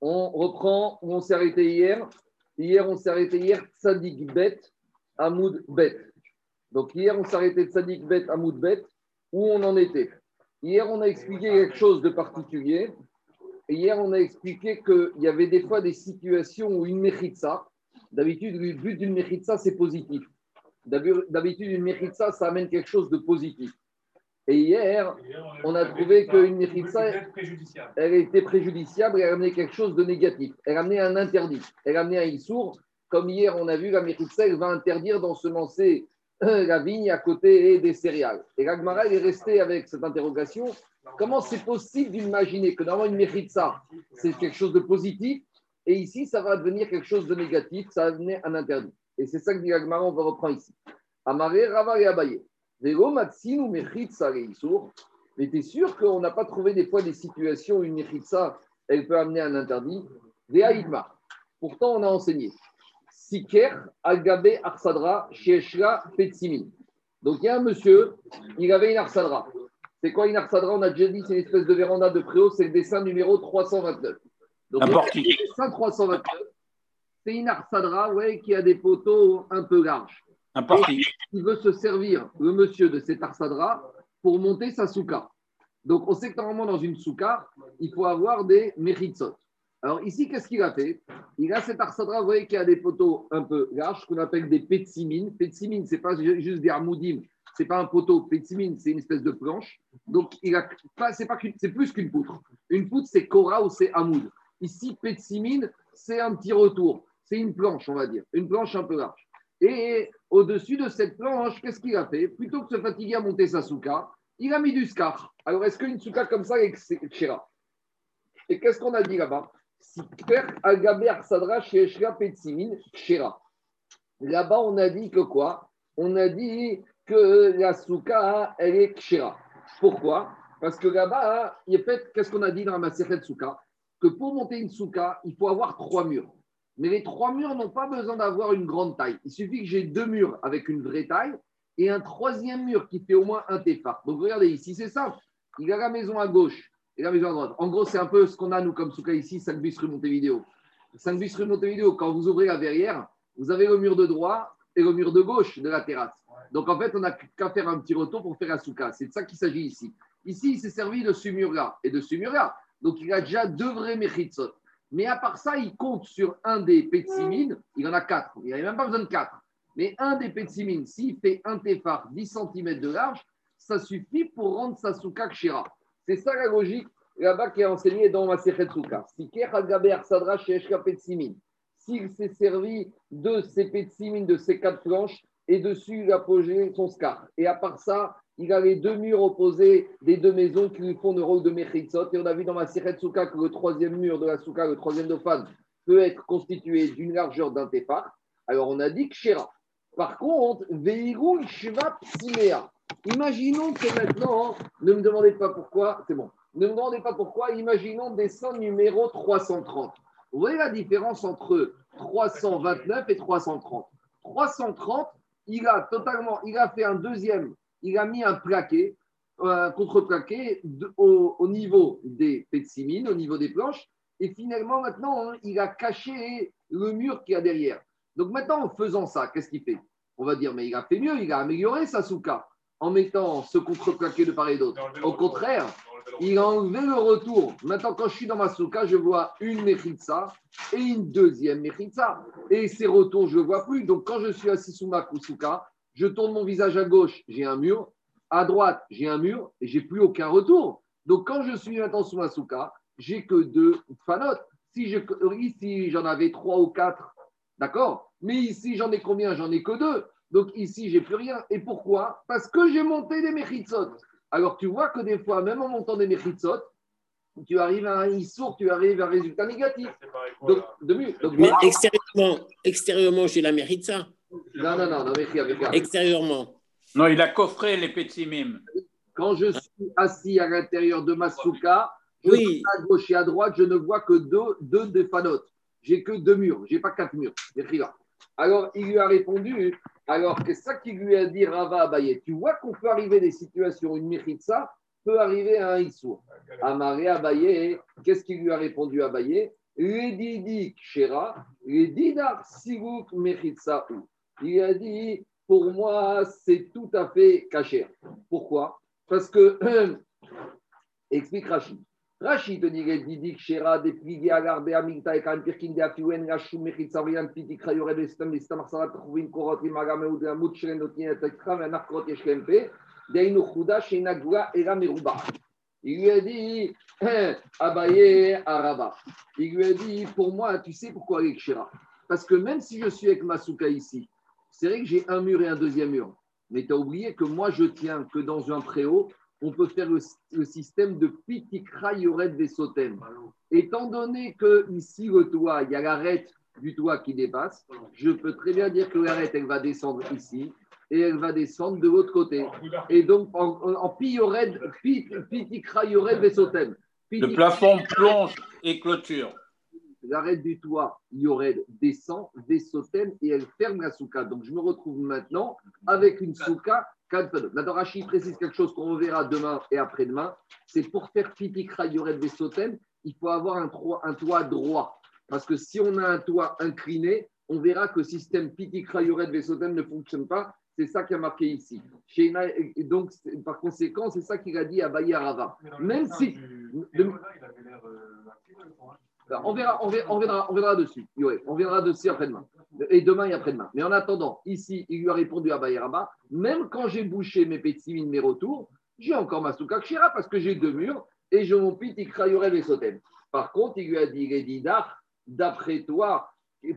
On reprend où on s'est arrêté hier. Hier, on s'est arrêté hier, Tzadik Bet, Hamoud Bet. Donc hier, on s'est arrêté Tzadik Bet, Hamoud Bet, où on en était? Hier, on a expliqué quelque chose de particulier. Hier, on a expliqué qu'il y avait des fois des situations où une méritza, d'habitude, le but d'une méritza, c'est positif. D'habitude, une méritza, ça amène quelque chose de positif. Et hier, on a trouvé qu'une méritza, elle était préjudiciable et elle amenait quelque chose de négatif. Elle amenait un interdit. Elle amenait un issour. Comme hier, on a vu, la méritza, elle va interdire d'ensemencer la vigne à côté des céréales. Et l'Agmara est resté avec cette interrogation. Comment c'est possible d'imaginer que normalement une ça, c'est quelque chose de positif, et ici, ça va devenir quelque chose de négatif, ça va devenir un interdit. Et c'est ça que dit l'Agmara, on va reprendre ici. Amaré, Rava et Abaye. Vego, Matsin ou Mechitsa, Mais tu es sûr qu'on n'a pas trouvé des fois des situations où une ça, elle peut amener un interdit? Pourtant, on a enseigné. Siker Agabe Arsadra Sheshra Petsimin. Donc il y a un monsieur, il avait une Arsadra. C'est quoi une Arsadra? On a déjà dit, c'est une espèce de véranda de préau, c'est le dessin numéro 329. Donc, le dessin 329, c'est une Arsadra ouais, qui a des poteaux un peu larges. Un Il veut se servir, le monsieur de cet Arsadra, pour monter sa souka. Donc on sait que normalement dans une souka, il faut avoir des méritsot. Alors ici, qu'est-ce qu'il a fait? Il a cet arsadra, vous voyez, qui a des poteaux un peu larges, qu'on appelle des petsimines. Petsimines, ce n'est pas juste des armoudim, ce n'est pas un poteau. Petsimine, c'est une espèce de planche. Donc, il a c'est, pas, c'est plus qu'une poutre. Une poutre, c'est Kora ou c'est Hamoud. Ici, petsimine, c'est un petit retour. C'est une planche, on va dire. Une planche un peu large. Et au-dessus de cette planche, qu'est-ce qu'il a fait? Plutôt que de se fatiguer à monter sa souka, il a mis du scar. Alors, est-ce qu'une souka comme ça est Kshira Et qu'est-ce qu'on a dit là-bas? Là-bas, on a dit que quoi? On a dit que la souka, elle est kshira. Pourquoi? Parce que là-bas, qu'est-ce qu'on a dit dans la Maseret souka? Que pour monter une souka, il faut avoir trois murs. Mais les trois murs n'ont pas besoin d'avoir une grande taille. Il suffit que j'ai deux murs avec une vraie taille et un troisième mur qui fait au moins un tefar. Donc regardez ici, c'est simple. Il a la maison à gauche, et la maison à droite. En gros, c'est un peu ce qu'on a, nous, comme Souka ici, 5 bus rue Montevideo. 5 bus rue Montevideo, quand vous ouvrez la verrière, vous avez le mur de droite et le mur de gauche de la terrasse. Donc, en fait, on n'a qu'à faire un petit retour pour faire la souka. C'est de ça qu'il s'agit ici. Ici, il s'est servi de ce mur-là et de ce mur-là. Donc, il a déjà deux vrais mechitsot. Mais à part ça, il compte sur un des petsimines. Il en a quatre. Il a même pas besoin de quatre. Mais un des petsimines, s'il fait un tefar 10 cm de large, ça suffit pour rendre sa souka kshira. C'est ça la logique là-bas qui est enseignée dans ma Souka. Si Sadra s'il s'est servi de ces petsimines, de ces quatre planches, et dessus il a posé son scar. Et à part ça, il a les deux murs opposés des deux maisons qui lui font le rôle de Mechitzot. Et on a vu dans ma Souka que le troisième mur de la Souka, le troisième Dofan, peut être constitué d'une largeur d'un tefar. Alors on a dit que Shera. Par contre, Veirul Shva Psimea. Imaginons que maintenant, ne me demandez pas pourquoi, c'est bon, ne me demandez pas pourquoi, imaginons dessin numéro 330. Vous voyez la différence entre 329 et 330 330, il a totalement, il a fait un deuxième, il a mis un plaqué, un contre-plaqué au, niveau des petsimines, au niveau des planches, et finalement maintenant, hein, il a caché le mur qu'il y a derrière. Donc maintenant, en faisant ça, qu'est-ce qu'il fait? On va dire, mais il a fait mieux, il a amélioré sa souka en mettant ce contre-plaqué de part et d'autre. Au contraire, il a enlevé le retour. Maintenant, quand je suis dans ma souka, je vois une mechitza et une deuxième mechitza. Et ces retours, je ne vois plus. Donc, quand je suis assis sous ma souka, je tourne mon visage à gauche, j'ai un mur. À droite, j'ai un mur et j'ai plus aucun retour. Donc, quand je suis maintenant sous ma souka, j'ai que deux fanotes. Si je, ici, j'en avais trois ou quatre, d'accord? Mais ici, j'en ai combien? J'en ai que deux. Donc ici, j'ai plus rien. Et pourquoi? Parce que j'ai monté des mechitsot. Alors tu vois que des fois, même en montant des mechitsot, tu arrives à un issour, tu arrives à un résultat négatif. Donc, de mieux. Mais extérieurement, extérieurement, j'ai la méritza. Non, non, non, non, mais Extérieurement. Non, il a coffré les petits mimes. Quand je suis assis à l'intérieur de ma souka, oui. à gauche et à droite, je ne vois que deux, deux des fanotes. J'ai que deux murs, j'ai pas quatre murs. Alors, il lui a répondu alors, c'est ça qui lui a dit Rava Abaye. Tu vois qu'on peut arriver à des situations où une Mechitsa peut arriver à un Issour. Amaré Abaye, qu'est-ce qu'il lui a répondu Abaye? Les Didi Kshera, les Dinar Sigouk Mechitsaou. Il a dit, pour moi, c'est tout à fait caché. Pourquoi? Parce que, explique Rachid. Rachid dit, les Didi Kshera, des Pligé Agarbe, Amigta, et Kan Pirkin, de Afiwen, Rachou Mechitsaouyan, Piti Krayore, de Stem, de Stam, Arsala, Trouvin, Korot, Imagame, ou de la Mout, Shelen, Notin, Tekram, un Arkrot, Yeshkempe, Deinu Chouda, Shenagua, Era Meruba. Il lui a dit, Abaye, Araba. Il lui a dit, pour moi, tu sais pourquoi avec Kshera Parce que même si je suis avec Masuka ici, c'est vrai que j'ai un mur et un deuxième mur. Mais tu as oublié que moi, je tiens que dans un préau, on peut faire le, système de Pitikra Yored des Sotem. Étant donné que ici, le toit, il y a l'arête du toit qui dépasse, je peux très bien dire que l'arête, elle va descendre ici et elle va descendre de l'autre côté. Et donc, en, en, en Piyored, Pi- Pitikra Yored des Sotem. Le plafond plonge et clôture. L'arête du toit, Yored, descend des Sotem et elle ferme la souka. Donc, je me retrouve maintenant avec une souka. Maintenant, Rachid précise quelque chose qu'on reverra demain et après-demain. C'est pour faire Pitikra Yored des Sotem, il faut avoir un, toit- un toit droit. Parce que si on a un toit incliné, on verra que le système Pitikra Yored des Sotem ne fonctionne pas. C'est ça qui a marqué ici. Et donc, par conséquent, c'est ça qu'il a dit à Bayarava. Même si. de- alors, On verra, on verra, on verra, on verra dessus. On verra dessus après-demain. Et demain et après-demain. Mais en attendant, ici, il lui a répondu à Bayaraba, même quand j'ai bouché mes pétimines, mes retours, j'ai encore ma souka kshira parce que j'ai deux murs et je mon pit, il les sotem. Par contre, il lui a dit, d'après toi,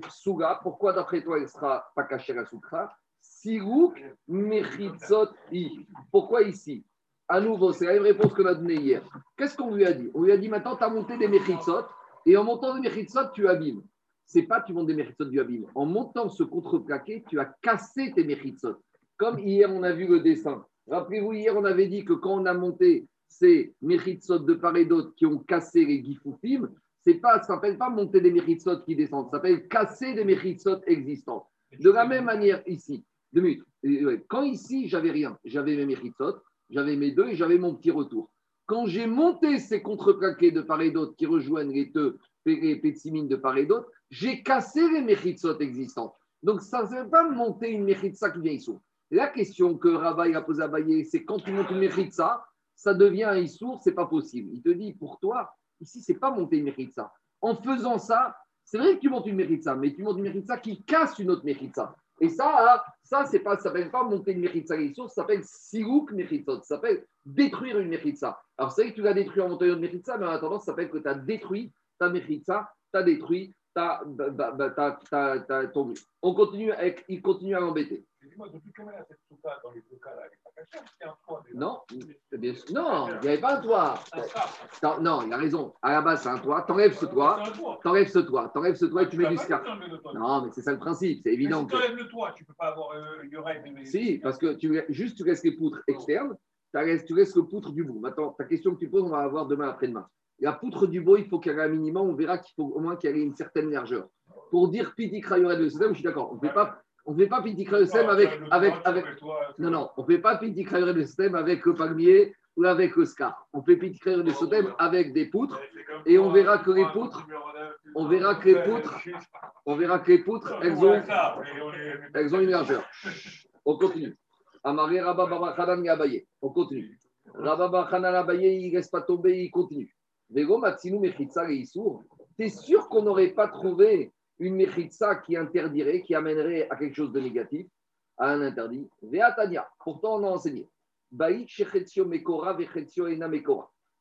Souga, pourquoi d'après toi il sera pas caché la soukra? Sirouk mechitzot i. Pourquoi ici? À nouveau, c'est la même réponse qu'on a donnée hier. Qu'est-ce qu'on lui a dit? On lui a dit maintenant, tu as monté des mechitzot et en montant des mechitzot, tu abîmes. C'est pas tu montes des mechitzot, tu abîmes. En montant ce contreplaqué, tu as cassé tes mechitzot. Comme hier, on a vu le dessin. Rappelez-vous, hier, on avait dit que quand on a monté ces mechitzot de part et d'autre qui ont cassé les gifoufim, c'est pas, ça s'appelle pas monter des mechitzot qui descendent, ça s'appelle casser des mechitzot existantes. De la même manière ici, deux ouais, Quand ici, j'avais rien, j'avais mes mechitzot, j'avais mes deux et j'avais mon petit retour. Quand j'ai monté ces contreplaqués de part et d'autre qui rejoignent les deux les de part et d'autre, j'ai cassé les mechitzot existantes. Donc, ça ne veut pas monter une mechitza qui vient ici. La question que Rabbi a posée à Baye, c'est quand tu montes une mechitza, ça devient un issour, c'est pas possible. Il te dit, pour toi, ici, c'est pas monter une mechitza. En faisant ça, c'est vrai que tu montes une mechitza, mais tu montes une mechitza qui casse une autre mechitza. Et ça, ça c'est pas, ça s'appelle pas monter une issour, ça s'appelle sirouk mechitzot, ça s'appelle détruire une mechitza. Alors, c'est vrai que tu l'as détruit en montant une mechitza, mais en attendant, ça s'appelle que tu as détruit ta mechitza, tu as détruit ta, ta, ta, ta, ta- ta- ton. On continue avec, il continue à l'embêter. Y dans les deux cas là, un toit. Non, bien sûr. non, il n'y avait pas un toit. Un. Non, il a raison. À la base, c'est un toit. T'enlèves ce toit, un toit. t'enlèves ce toit, t'enlèves ce toit et tu mets vas du pas scar. enlever le toit. Non, mais c'est ça le principe. C'est Mais évident si que. tu enlèves le toit, tu ne peux pas avoir euh, Yored. mais- Si, parce que tu, juste tu laisses les poutres externes, tu laisses, tu laisses le poutre du bout. Maintenant, ta question que tu poses, on va la voir demain après-demain. La poutre du bout, il faut qu'elle ait un minimum, on verra qu'il faut au moins qu'elle ait une certaine largeur. Pour dire Piti le système, je suis d'accord. On ne fait pas, on fait pas Piti avec, avec, avec, Non, non, on ne fait pas Piti système avec le palmier ou avec le scar. On fait Piti le système avec des poutres. Et on verra que les poutres- on verra que les poutres, On verra que les poutres, elles ont, elles ont une largeur. On continue. Amaré Rabba. On continue. Rabba Baba Khanan Gabaye, il ne laisse pas tomber, il continue. T'es sûr qu'on n'aurait pas trouvé une Mechitsa qui interdirait, qui amènerait à quelque chose de négatif, à un interdit? Veatania. Pourtant, on a enseigné.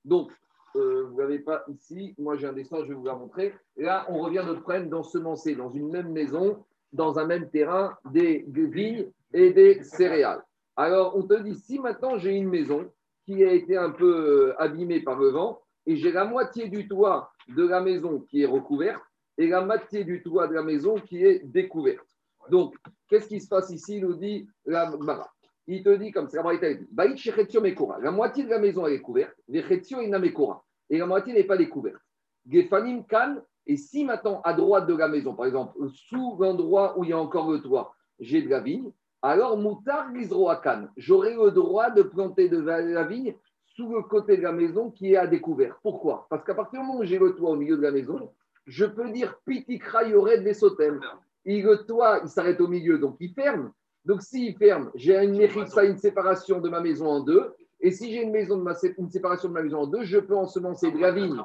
Donc, euh, vous n'avez pas ici, moi j'ai un dessin, je vais vous la montrer. Là, on revient notre problème d'ensemencer dans une même maison, dans un même terrain, des vignes et des céréales. Alors, on te dit, si maintenant j'ai une maison qui a été un peu abîmée par le vent, et j'ai la moitié du toit de la maison qui est recouverte, et la moitié du toit de la maison qui est découverte. Donc, qu'est-ce qui se passe ici Il nous dit la Mara. Il te dit comme ça, la moitié de la maison est couverte. Et la moitié n'est pas découverte. Gefanim kan, et si maintenant à droite de la maison, par exemple, sous l'endroit où il y a encore le toit, j'ai de la vigne, alors moutar. J'aurai le droit de planter de la vigne sous le côté de la maison qui est à découvert. Pourquoi? Parce qu'à partir du moment où j'ai le toit au milieu de la maison, je peux dire pitikra yored vesotem. Il, le toit, il s'arrête au milieu, donc il ferme. Donc s'il ferme, j'ai une mechitsa, une séparation de ma maison en deux. Et si j'ai une, maison de ma, une séparation de ma maison en deux, je peux ensemencer de la vigne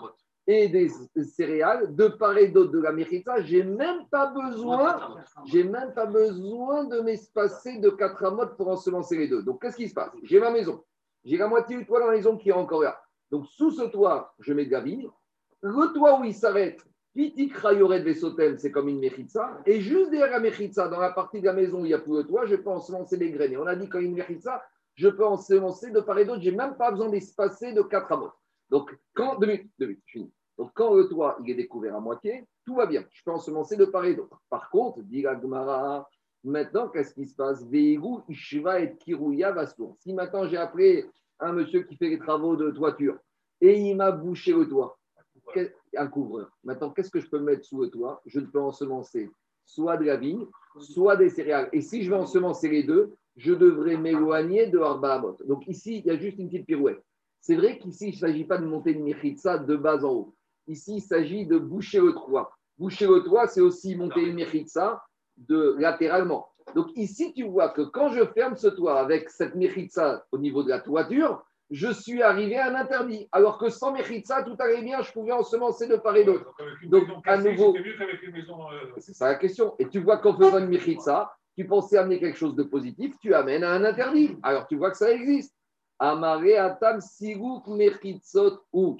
et des céréales de part et d'autre de la. J'ai même pas besoin, j'ai même pas besoin de m'espacer de quatre amotes pour ensemencer les deux. Donc qu'est-ce qui se passe? J'ai ma maison, j'ai la moitié du toit dans la maison qui est encore là. Donc sous ce toit, je mets de la vigne. Le toit où il s'arrête, Pitik Rayoret Vesotem, c'est comme une mechitsa. Et juste derrière la mechitsa, dans la partie de la maison où il n'y a plus le toit, je peux ensemencer les graines. Et on a dit quand une mechitsa, je peux ensemencer de part et d'autre. Je n'ai même pas besoin d'espacer de quatre amotes. Donc, quand, deux minutes, deux minutes, je finis. Donc, quand le toit il est découvert à moitié, tout va bien. Je peux ensemencer de part et d'autre. Par contre, dit la maintenant, qu'est-ce qui se passe? Ishiva et Kirouya Vasour. Si maintenant j'ai appelé un monsieur qui fait les travaux de toiture et il m'a bouché le toit, un couvreur. Maintenant, qu'est-ce que je peux mettre sous le toit? Je ne peux ensemencer soit de la vigne, soit des céréales. Et si je vais ensemencer les deux, je devrais m'éloigner de Arbaamot. Donc ici, il y a juste une petite pirouette. C'est vrai qu'ici, il ne s'agit pas de monter une mechitsa de bas en haut. Ici, il s'agit de boucher le toit. Boucher le toit, c'est aussi monter une mechitsa de latéralement. Donc ici, tu vois que quand je ferme ce toit avec cette mechitsa au niveau de la toiture, je suis arrivé à un interdit. Alors que sans mechitsa, tout allait bien, je pouvais ensemencer de part et d'autre. Donc, à nouveau- euh, C'est ça la question. Et tu vois qu'en faisant une mechitsa, tu pensais amener quelque chose de positif, tu amènes à un interdit. Alors tu vois que ça existe. Amare atam sigouk ou.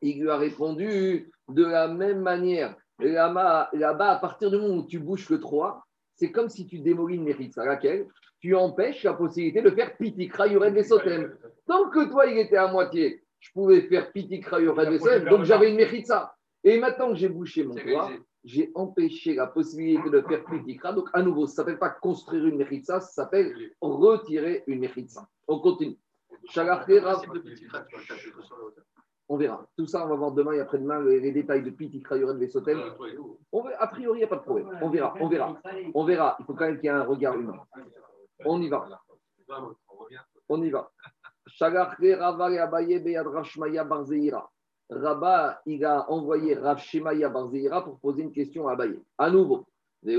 Il lui a répondu de la même manière. Là-bas, à partir du moment où tu bouches le 3, c'est comme si tu démolis une mechitsa. Laquelle Tu empêches la possibilité de faire pitikra yored vesotem. Tant que toi, il était à moitié, je pouvais faire pitikra yored vesotem, donc j'avais une mechitsa. Et maintenant que j'ai bouché mon toit, j'ai empêché la possibilité de faire pitikra. Donc, à nouveau, ça ne s'appelle pas construire une mechitsa, ça s'appelle retirer une mechitsa. On continue. On verra. Tout ça, on va voir demain et après-demain les, les détails de. On verra. A priori, il n'y a pas de problème. On verra, on verra. On verra. Il faut quand même qu'il y ait un regard humain. On y va. On y va. Rabba, il a envoyé Rav Shemaya Bar Zeira pour poser une question à Abaye. À nouveau, mais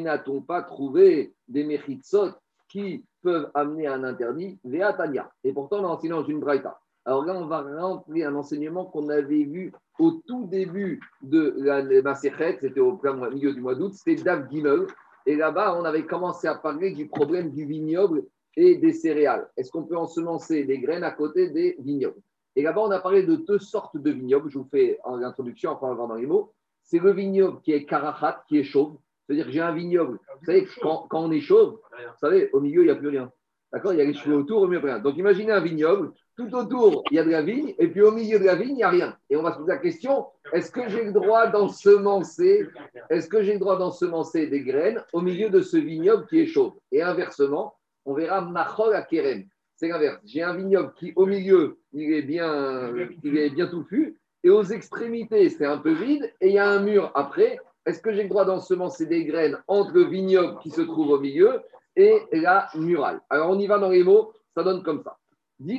n'a-t-on pas trouvé des Mechitsot qui peuvent amener à un interdit Veatania. Et pourtant, on a enseigné dans une braïta. Alors là, on va remplir un enseignement qu'on avait vu au tout début de la Maserhet, c'était au milieu du mois d'août, c'était Dav Gimel. Et là-bas, on avait commencé à parler du problème du vignoble et des céréales. Est-ce qu'on peut ensemencer des graines à côté des vignobles? Et là-bas, on a parlé de deux sortes de vignobles. Je vous fais en introduction, on va dans les mots. C'est le vignoble qui est karachat, qui est chauve. C'est-à-dire que j'ai un vignoble. Vous savez, quand, quand on est chauve, vous savez, au milieu, il n'y a plus rien. D'accord Il y a les cheveux autour, au milieu, rien. Donc imaginez un vignoble. Tout autour, il y a de la vigne. Et puis au milieu de la vigne, il n'y a rien. Et on va se poser la question est-ce que j'ai le droit d'ensemencer est-ce que j'ai le droit d'ensemencer des graines au milieu de ce vignoble qui est chauve? Et inversement, on verra Machol à Kerem. C'est l'inverse. J'ai un vignoble qui, au milieu, il est bien, il est bien touffu, et aux extrémités, c'est un peu vide, et il y a un mur après. Est-ce que j'ai le droit d'ensemencer des graines entre le vignoble qui se trouve au milieu et la muraille Alors, on y va dans les mots, ça donne comme ça. Des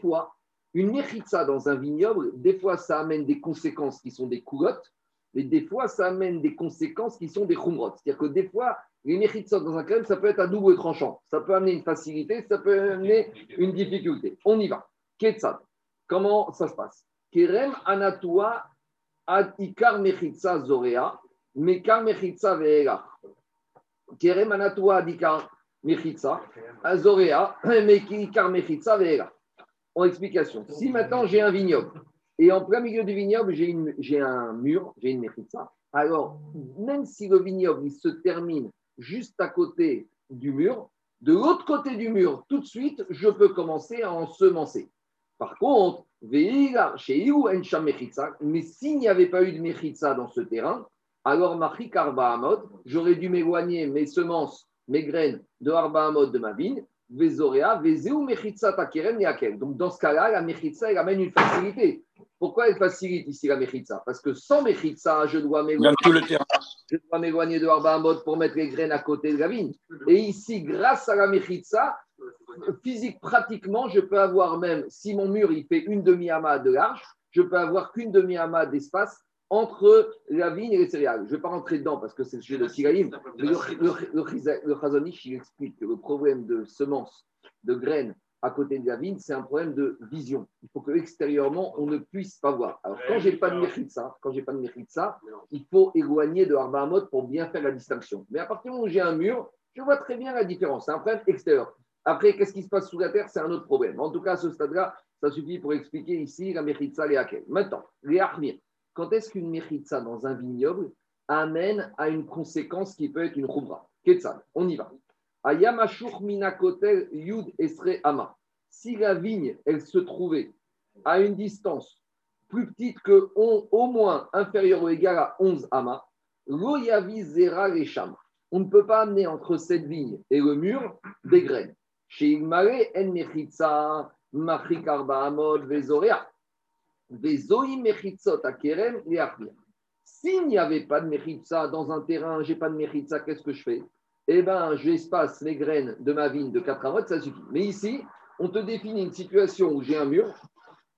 fois, une mechitsa dans un vignoble, des fois, ça amène des conséquences qui sont des coulottes, mais des fois, ça amène des conséquences qui sont des khumrot. C'est-à-dire que des fois, les mechitsot dans un crème, ça peut être à double tranchant. Ça peut amener une facilité, ça peut amener une difficulté. On y va. Ketsad. Comment ça se passe? Kerem anatua ad ikar mechitsa zorea, mekar mechitsa ve'ela. Kerem anatua ad ikar mechitsa, azorea, mekar mechitsa ve'ela. En explication. Si maintenant j'ai un vignoble, et en plein milieu du vignoble, j'ai un mur, j'ai une mechitsa, alors même si le vignoble il se termine juste à côté du mur, de l'autre côté du mur, tout de suite, je peux commencer à ensemencer. Par contre, Mais s'il n'y avait pas eu de mechitsa dans ce terrain, alors j'aurais dû m'éloigner mes semences, mes graines de Arba Hamod de ma vigne, Vezorea, Vezeu mechitsa takerem yakel. Donc dans ce cas-là, la mechitsa, elle amène une facilité. Pourquoi elle facilite ici la mechitsa Parce que sans mechitsa, je dois m'éloigner de Arba Hamod pour mettre les graines à côté de la vigne. Et ici, grâce à la Mechitsa, physique, pratiquement, je peux avoir même, si mon mur il fait une demi-amas de large, je peux avoir qu'une demi-amas d'espace entre la vigne et les céréales. Je ne vais pas rentrer dedans parce que c'est le sujet de Sigaïm. Le, le, Chazonich, il explique que le problème de semences, de graines à côté de la vigne, c'est un problème de vision. Il faut que extérieurement, on ne puisse pas voir. Alors, quand j'ai pas de ça, quand j'ai pas de ça, il faut éloigner de Arba pour bien faire la distinction. Mais à partir du moment où j'ai un mur, je vois très bien la différence. C'est un problème extérieur. Après, qu'est-ce qui se passe sous la terre? C'est un autre problème. En tout cas, à ce stade-là, ça suffit pour expliquer ici la Mechitza, les Hakel. Maintenant, les Achmir. Quand est-ce qu'une Mechitza dans un vignoble amène à une conséquence qui peut être une Khumra Ketzad, on y va. Ayamashur minakotel yud esre ama. Si la vigne, elle se trouvait à une distance plus petite que on- au moins inférieure ou égale à 11 amas, lo yavi zera. On ne peut pas amener entre cette vigne et le mur des graines. S'il n'y avait pas de mechitza dans un terrain, j'ai pas de mechitza, qu'est-ce que je fais? Eh bien, j'espace les graines de ma vigne de 4 amot, ça suffit. Mais ici, on te définit une situation où j'ai un mur,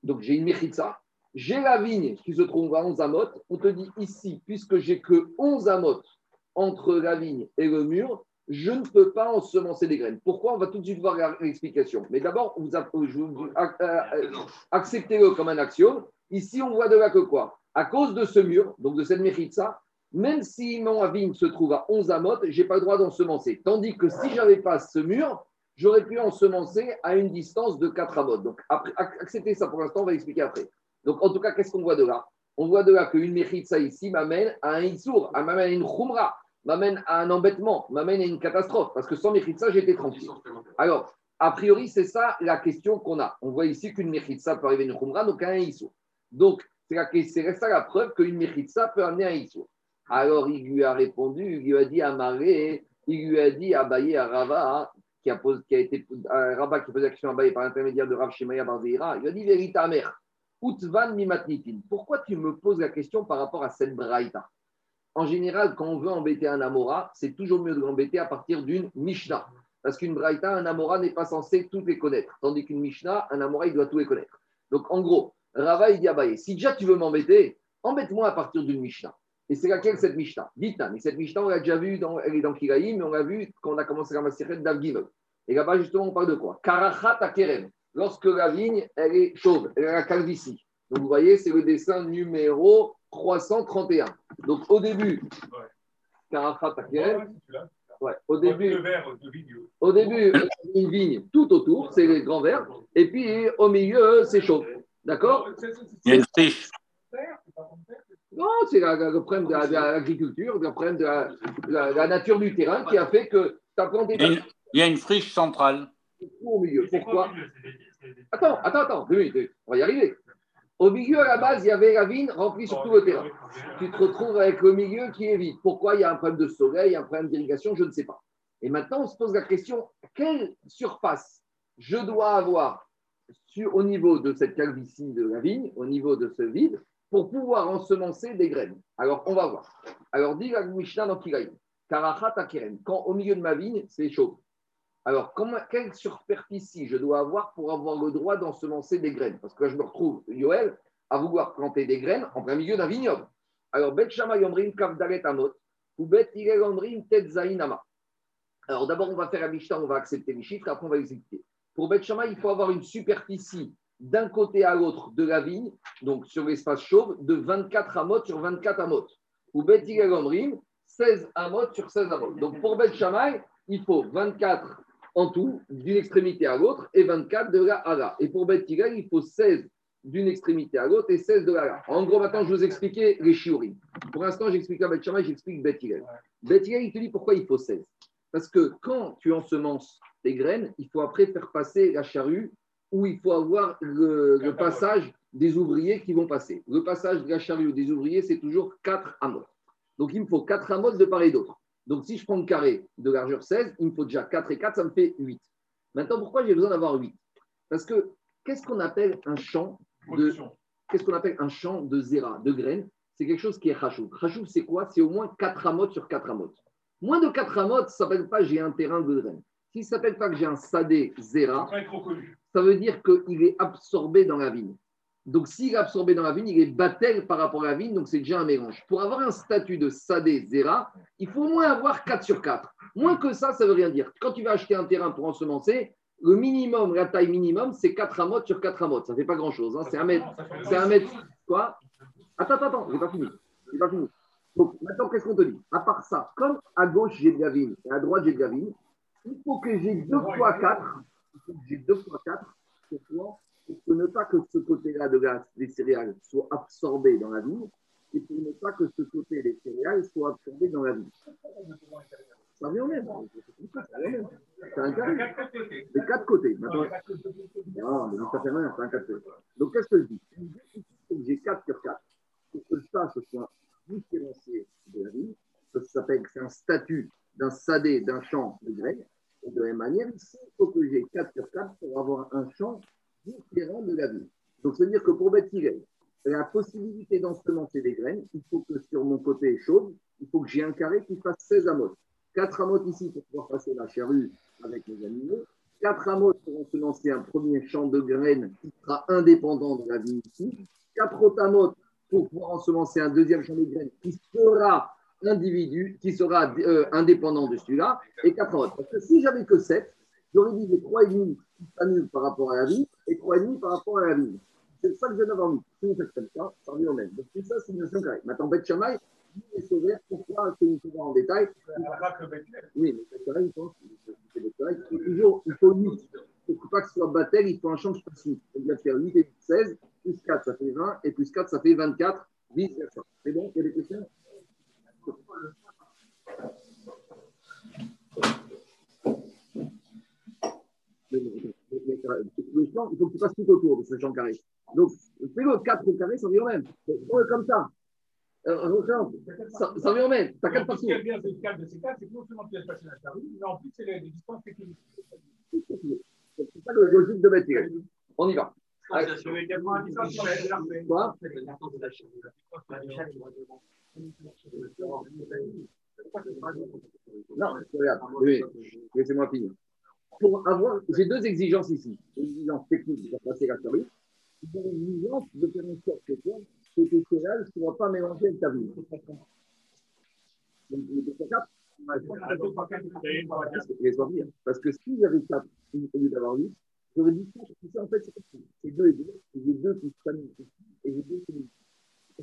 donc j'ai une mechitza, j'ai la vigne qui se trouve à 11 amotes. On te dit ici, puisque j'ai que 11 amotes entre la vigne et le mur, je ne peux pas ensemencer des graines. Pourquoi? On va tout de suite voir l'explication. Mais d'abord, vous, vous- ac- euh, acceptez-le comme un axiome. Ici, on voit de là que quoi? À cause de ce mur, donc de cette mechitza, même si mon vigne se trouve à 11 amotes, je n'ai pas le droit d'ensemencer. Tandis que si j'avais pas ce mur, j'aurais pu ensemencer à une distance de 4 amotes. Donc, après, acceptez ça pour l'instant, on va expliquer après. Donc, en tout cas, qu'est-ce qu'on voit de là? On voit de là qu'une mechitza ici m'amène à un issour, à- m'amène à une khumra, m'amène à un embêtement, m'amène à une catastrophe. Parce que sans mechitza, j'étais tranquille. Alors, a priori, c'est ça la question qu'on a. On voit ici qu'une mechitza peut arriver à une khumra, donc à un issour. Donc, c'est ça la preuve qu'une mechitza peut amener à un issour. Alors, il lui a répondu, il lui a dit à Maré, il lui a dit à Baye, à Rava, qui a, posé, qui a été un rabat qui posait la question à Baye par l'intermédiaire de Rav Shemaya Barzeira, il lui a dit Vérité mère, Utvan mimatnitin. Pourquoi tu me poses la question par rapport à cette braïta? En général, quand on veut embêter un Amora, c'est toujours mieux de l'embêter à partir d'une Mishnah. Parce qu'une braïta, un Amora n'est pas censé toutes les connaître. Tandis qu'une Mishnah, un Amora, il doit tout les connaître. Donc, en gros, Rava, il dit à Baye, si déjà tu veux m'embêter, embête-moi à partir d'une Mishnah. Et c'est laquelle cette Mishnah? Dites-la. Mais cette Mishnah, on l'a déjà vue, dans, elle est dans Kiraïm, mais on l'a vu quand on a commencé la Maseret d'Avgimel. Et là-bas, justement, on parle de quoi? Karachat akerem. Lorsque la vigne, elle est chauve, elle a la calvitie. Donc, vous voyez, c'est le dessin numéro 331. Donc, au début. Ouais, au début, au début, une vigne tout autour, c'est les grands verts. Et puis, au milieu, c'est chaud. D'accord Il y a une friche. Non, c'est le problème de la- de l'agriculture, le problème de la, la- la nature du terrain qui a fait que tu as planté Il y a une, il y a une friche centrale. au milieu. Pourquoi Attends, attends, attends, deux minutes. on va y arriver. Au milieu, à la base, il y avait la vigne remplie sur tout le terrain. Tu te retrouves avec le milieu qui est vide. Pourquoi il y a un problème de soleil, un problème d'irrigation, je ne sais pas. Et maintenant, on se pose la question quelle surface je dois avoir sur- au niveau de cette calvitie de la vigne, au niveau de ce vide, pour pouvoir ensemencer des graines? Alors, on va voir. Alors, dit la Mishnah dans Kiraïm, Karachat Akeren, quand au milieu de ma vigne, c'est chaud. Alors, quelle superficie je dois avoir pour avoir le droit d'ensemencer des graines? Parce que là, je me retrouve, Yoel, à vouloir planter des graines en plein milieu d'un vignoble. Alors, Bet Shammai Omrim Kavdalet Amot, ou Bet Hillel Omrim Tetzain Ama. Alors, d'abord, on va faire la Mishnah, on va accepter les chiffres, après, on va les expliquer. Pour Bet il faut avoir une superficie d'un côté à l'autre de la vigne, donc sur l'espace chauve, de 24 amotes sur 24 amotes. Ou Bet Hillel Omrim, 16 amotes sur 16 amotes. Donc, pour Bet il faut 24 en tout, d'une extrémité à l'autre, et 24 de là à là. Et pour Bet Hillel, il faut 16 d'une extrémité à l'autre et 16 de là à là. En gros, maintenant, je vous expliquer les shiurim. Pour l'instant, j'explique à Bet Shammai, j'explique Bet Hillel. Bet Hillel, il te dit pourquoi il faut 16. Parce que quand tu ensemences tes graines, il faut après faire passer la charrue où il faut avoir le, le passage des ouvriers qui vont passer. Le passage de la charrue des ouvriers, c'est toujours 4 amotes. Donc, il me faut 4 amotes de part et d'autre. Donc, si je prends le carré de largeur 16, il me faut déjà 4 et 4, ça me fait 8. Maintenant, pourquoi j'ai besoin d'avoir 8 Parce que qu'est-ce qu'on appelle un champ de, qu'est-ce qu'on appelle un champ de zéra, de graines? C'est quelque chose qui est rachouf. Rachouf, c'est quoi? C'est au moins 4 amotes sur 4 amotes. Moins de 4 amotes, ça ne s'appelle pas j'ai un terrain de graines. S'il ne s'appelle pas que j'ai un sadé zéra, Ça ça veut dire qu'il est absorbé dans la vigne. Donc, s'il est absorbé dans la vigne, il est battel par rapport à la vigne, donc c'est déjà un mélange. Pour avoir un statut de sadé zéra, il faut au moins avoir 4 sur 4. Moins que ça, ça ne veut rien dire. Quand tu vas acheter un terrain pour ensemencer, le minimum, la taille minimum, c'est 4 amotes sur 4 amotes. Ça ne fait pas grand-chose. hein. C'est un mètre. C'est un mètre. Quoi? Attends, attends, attends, j'ai pas fini. Pas fini. Donc, maintenant, qu'est-ce qu'on te dit? À part ça, comme à gauche, j'ai de la vigne et à droite, j'ai de la vigne, il faut que j'ai 2 fois 4. Il faut que j'ai 2 fois 4 Pourquoi Pour ne pas que ce côté-là de la- des céréales soit absorbé dans la vigne et pour ne pas que ce côté des céréales soit absorbé dans la vigne. Ça revient au même. C'est un carré. Des quatre côtés. Maintenant, non, mais ça fait rien, c'est un 4 côtés. Donc, qu'est-ce que je dis? J'ai 4 sur 4 pour que ça ce soit différencié de la vigne. Ça s'appelle, c'est un statut d'un sadé, d'un champ de graines. Et de la même manière, ici, il faut que j'ai 4 sur 4 pour avoir un champ différent de la vigne. Donc, ça veut dire que pour Hillel, la possibilité d'ensemencer des graines, il faut que sur mon côté chauve, il faut que j'ai un carré qui fasse 16 amotes. 4 amotes ici pour pouvoir passer la charrue avec les animaux. 4 amotes pour ensemencer un premier champ de graines qui sera indépendant de la vigne ici. 4 autres amotes pour pouvoir ensemencer un deuxième champ de graines qui sera individu, qui sera euh, indépendant de celui-là, et 4 amotes. Parce que si j'avais que 7, j'aurais dit les 3,5 qui s'annulent par rapport à la vigne et 3,5 par rapport à la vigne. C'est ça que je viens d'avoir mis. Si on fait comme ça, ça revient au même. Donc tout ça, c'est une notion carrée. Maintenant, Beth Shammai, lui, est sévère. Pourquoi C'est une fois en détail? Oui, mais Beth Shammai, il pense c'est Beth Shammai, il faut toujours, il faut 8. Il ne faut pas que ce soit battel, il faut un champ 8. Donc, il va faire 8 et 8, 16, plus 4, ça fait 20, et plus 4, ça fait 24, vice versa. C'est bon Il y a des questions Mais- mais- mais- mais, euh, le champ, il faut que tu fasses tout autour de ce champ carré. Donc, fais-le 4 au carré, ça revient au même. Fais-le comme ça. Euh, ça, ça revient au même. Tu as 4 Ce partout. qui est bien, c'est le cas de ces cas, c'est que non seulement tu laisses passer la charrue, mais en plus, c'est les les distances techniques. C'est ça le logique de bâtir. On y va. Allez. Je vais également un distance sur la LRP. Quoi Non, regarde, oui, laissez-moi finir. Pour avoir, j'ai deux exigences ici. Une exigence technique pour passer la. J'ai une exigence de faire en sorte que toi, que tes céréales ne soient pas mélangées avec ta vigne. Donc, les deux fois quatre, on va faire Parce que- si j'avais 4 au lieu d'avoir 8, j'aurais dit ça, tu sais, en fait, c'est pas tout. C'est 2 et 2. Et j'ai 2 qui se prennent ici, et j'ai 2 qui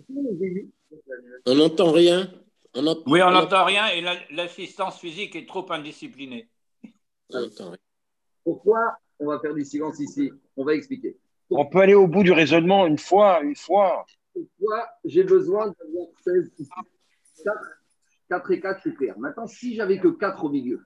si on n'entend rien. On Oui, on n'entend rien et la- l'assistance physique est trop indisciplinée. Pourquoi on va faire du silence ici? On va expliquer. On peut aller au bout du raisonnement une fois, une fois. Pourquoi j'ai besoin d'avoir 16 ici 4, 4 et 4, je suis clair. Maintenant, si j'avais que 4 au milieu,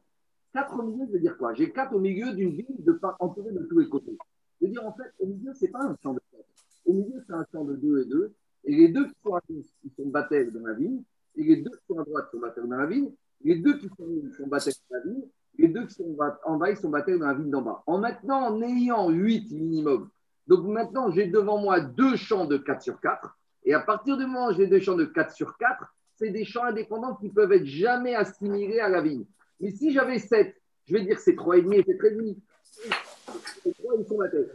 4 au milieu, ça veut dire quoi? J'ai 4 au milieu d'une ville de pas entourée de tous les côtés. Je veux dire, en fait, au milieu, ce n'est pas un champ de 4. Au milieu, c'est un champ de 2 et 2. Et les deux qui sont à gauche, ils sont battels dans la vigne. Et les deux qui sont à droite sont battels dans la vigne. Les deux qui sont sont battels dans la vigne. Les deux qui sont en bas, ils sont battels dans la vigne d'en bas. En maintenant, en ayant 8 minimum, donc maintenant, j'ai devant moi deux champs de 4 sur 4. Et à partir du moment où j'ai deux champs de 4 sur 4, c'est des champs indépendants qui peuvent être jamais assimilés à la vigne. Mais si j'avais 7, je vais dire c'est 3,5 et c'est 13,5. Les 3, ils sont battels.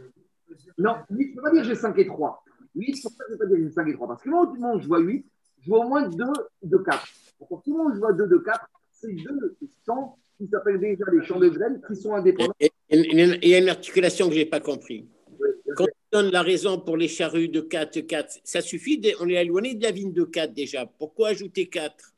Non, 8, je ne peux pas dire j'ai 5 et 3. 8, pour ça, je ne peux pas dire j'ai 5 et 3. Parce que moi, au moment où je vois 8, je vois au moins 2 de 4. Donc, au moment où je vois 2 de 4, c'est deux champs qui s'appellent déjà les champs de graines qui sont indépendants. Il y a une articulation que je n'ai pas compris. Quand on donne la raison pour les charrues de 4, 4, ça suffit, de- on est éloigné de la vigne de 4 déjà. Pourquoi ajouter 4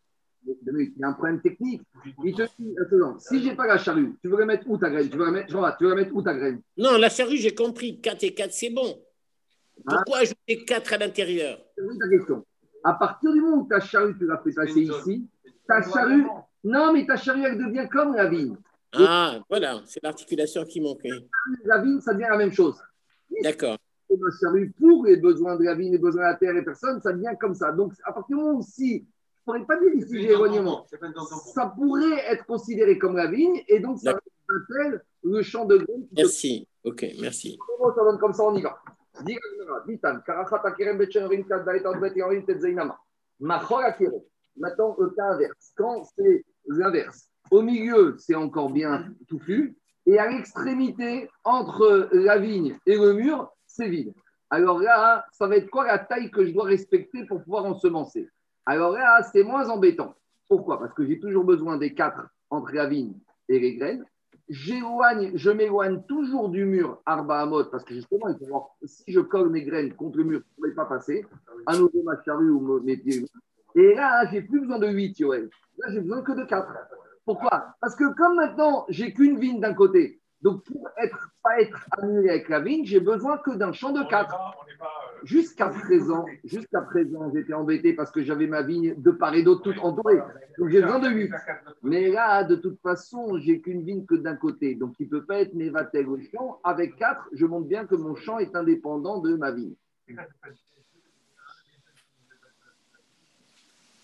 Il y a un problème technique. Il te dit, attends, si j'ai pas la charrue, tu veux la mettre où ta graine? Tu veux la mettre, Jean-Baptiste, tu veux la mettre où ta graine? Non, la charrue, j'ai compris. 4 et 4, c'est bon. Pourquoi ajouter 4 à l'intérieur? C'est oui ta question. À partir du moment où ta charrue, tu l'as fait passer ici, ta charrue, non, mais ta charrue, elle devient comme la vigne. Ah, voilà, c'est l'articulation qui manquait. La vigne, ça devient la même chose. D'accord. Ma charrue, pour les besoins de la vigne, les besoins de la terre et personne, ça devient comme ça. Donc, à partir du moment où si, je ne pourrais pas dire ici, éloignement, ça pourrait être considéré comme la vigne, et donc ça s'appelle le champ de graines. Merci. Ok, merci. Comment ça donne comme ça, on y va. Maintenant, le cas inverse. Quand c'est l'inverse, au milieu, c'est encore bien touffu, Et à l'extrémité, entre la vigne et le mur, c'est vide. Alors là, ça va être quoi la taille que je dois respecter pour pouvoir ensemencer? Alors là, c'est moins embêtant. Pourquoi? Parce que j'ai toujours besoin des quatre entre la vigne et les graines. J'éloigne, je m'éloigne toujours du mur Arba Hamot, parce que justement, si je colle mes graines contre le mur, je ne pourrais pas passer, à ou mes pieds. Et là, j'ai plus besoin de 8, Yoel. Là, j'ai besoin que de 4. Pourquoi? Parce que comme maintenant, j'ai qu'une vigne d'un côté, donc pour être, pas être annulé avec la vigne, j'ai besoin que d'un champ de 4. euh, Jusqu'à présent, jusqu'à présent, j'étais embêté parce que j'avais ma vigne de part et d'autre toute entourée. Donc j'ai besoin de 8. Mais là, de toute façon, j'ai qu'une vigne que d'un côté. Donc il ne peut pas être Nevatel au champ. Avec 4, je montre bien que mon champ est indépendant de ma vigne.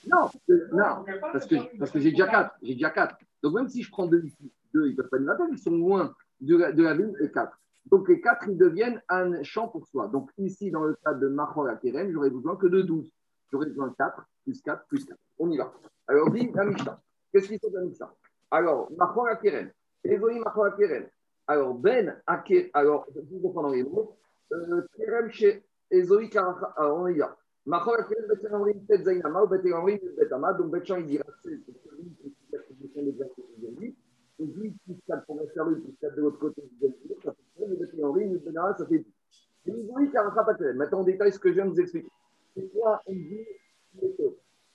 Non, non, parce que, parce que j'ai déjà 4. J'ai déjà 4. Donc même si je prends 2 ici, 2, ils ne peuvent pas Nevatel, ils sont loin de la, de la vigne et 4. Donc les 4, ils deviennent un champ pour soi. Donc ici, dans le cas de Mahor à j'aurais besoin que de 12. J'aurais besoin de 4, plus 4, plus 4. On y va. Alors, dit la Mishnah. Qu'est-ce qu'il faut de la Alors, Mahor à Keren. Ezoï Mahor à. Alors, Ben à Keren. Alors, vous prendre les mots. Keren chez Ezoï Karacha. Alors, on y va. Donc, Bet Chan, il aujourd'hui. Donc, 8 plus 4 pour mettre la rue, plus 4 de l'autre côté, ça fait 3, Bet Amrim, Bet Ama, ça fait 10. Keren. Maintenant, on détaille ce que je viens de vous expliquer. C'est quoi dit vie-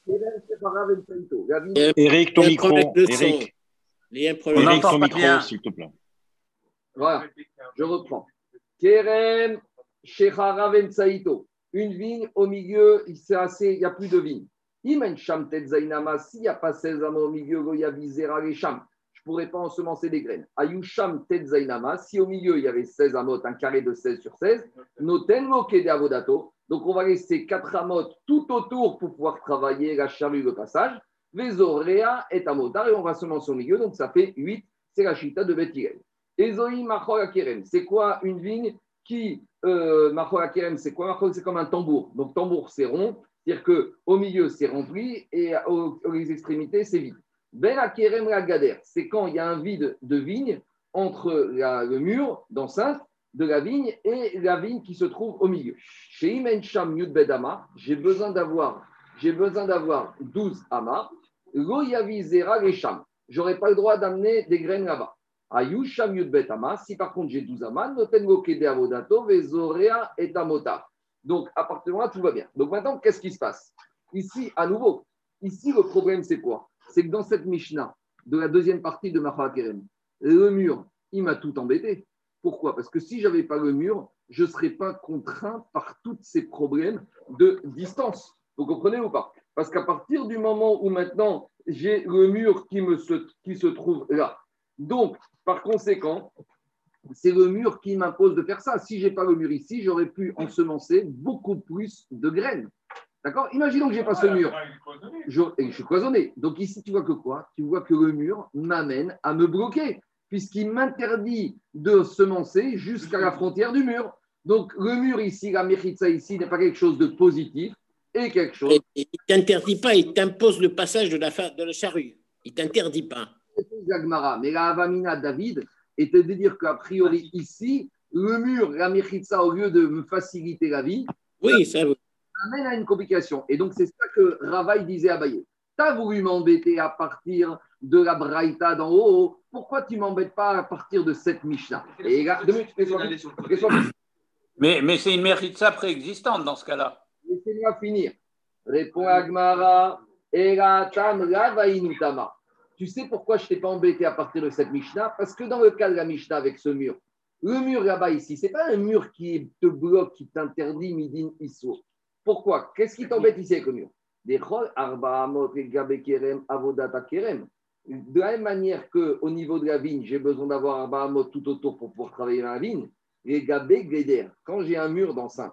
Eric, ton Il y a un micro. Eric, Il a On ton micro, s'il te plaît. Voilà, je reprends. Kerem, Shecha Raven Saïto. Une vigne au milieu, il assez, il n'y a plus de vigne. Imen Sham Tetzainama, s'il n'y a pas 16 amas au milieu, Goya Vizera les Sham. Je ne pourrais pas ensemencer des graines. Ayusham Tetzainama, si au milieu il y avait 16 amotes, un carré de 16 sur 16, Noten Moke de Avodato. Donc on va laisser 4 amotes tout autour pour pouvoir travailler la charrue de passage. Vezorea et Amotar, et on va semencer au milieu, donc ça fait 8. C'est la chita de Bethilel. Ezoï Machol Akerem, c'est quoi une vigne? Qui, euh, c'est quoi c'est comme un tambour. Donc tambour, c'est rond, c'est-à-dire qu'au milieu, c'est rempli et aux, extrémités, c'est vide. Ben Akerem Gader, c'est quand il y a un vide de vigne entre le mur d'enceinte de la vigne et la vigne qui se trouve au milieu. Chez Imen Bedama, j'ai besoin d'avoir j'ai besoin d'avoir 12 amas. Lo Yavizera les Sham. J'aurais pas le droit d'amener des graines là-bas. Ayusham Yudbet Ama, si par contre j'ai 12 amas, Noten Mokede Avodato, Vezorea et Amota. Donc à partir de là, tout va bien. Donc maintenant, qu'est-ce qui se passe? Ici, à nouveau, ici le problème c'est quoi? C'est que dans cette Mishnah, de la deuxième partie de Macha Kerem, le mur, il m'a tout embêté. Pourquoi? Parce que si j'avais pas le mur, je ne serais pas contraint par tous ces problèmes de distance. Vous comprenez ou pas? Parce qu'à partir du moment où maintenant j'ai le mur qui, me se, qui se trouve là, donc par conséquent, c'est le mur qui m'impose de faire ça. Si je n'ai pas le mur ici, j'aurais pu ensemencer beaucoup plus de graines. D'accord? Imaginons que je n'ai pas ce mur. Je, et je suis cloisonné. Donc ici, tu vois que quoi? Tu vois que le mur m'amène à me bloquer, puisqu'il m'interdit de semencer jusqu'à la frontière du mur. Donc le mur ici, la méritza ici, n'est pas quelque chose de positif et quelque chose. Il ne t'interdit pas, il t'impose le passage de la, de la charrue. Il ne t'interdit pas. Mais la Avamina David était de dire qu'a priori ici, le mur, la méritza, au lieu de me faciliter la vie, Oui, ça, amène à une complication. Et donc, c'est ça que Ravaï disait à Baye. Tu as voulu m'embêter à partir de la Braïta d'en haut. Pourquoi tu m'embêtes pas à partir de cette Mishnah? Et là, deux minutes, laisse-moi laisse-moi finir. Mais, mais c'est une méritza préexistante dans ce cas-là. Laissez-moi finir. Répond Agmara. Eratam Ravaïnutama. Tu sais pourquoi je ne t'ai pas embêté à partir de cette Mishnah? Parce que dans le cas de la Mishnah avec ce mur, le mur là-bas ici, ce n'est pas un mur qui te bloque, qui t'interdit Midin Iso. Pourquoi? Qu'est-ce qui t'embête ici avec le mur? De la même manière qu'au niveau de la vigne, j'ai besoin d'avoir amot tout autour pour pouvoir travailler dans la vigne, les geder. Quand j'ai un mur d'enceinte,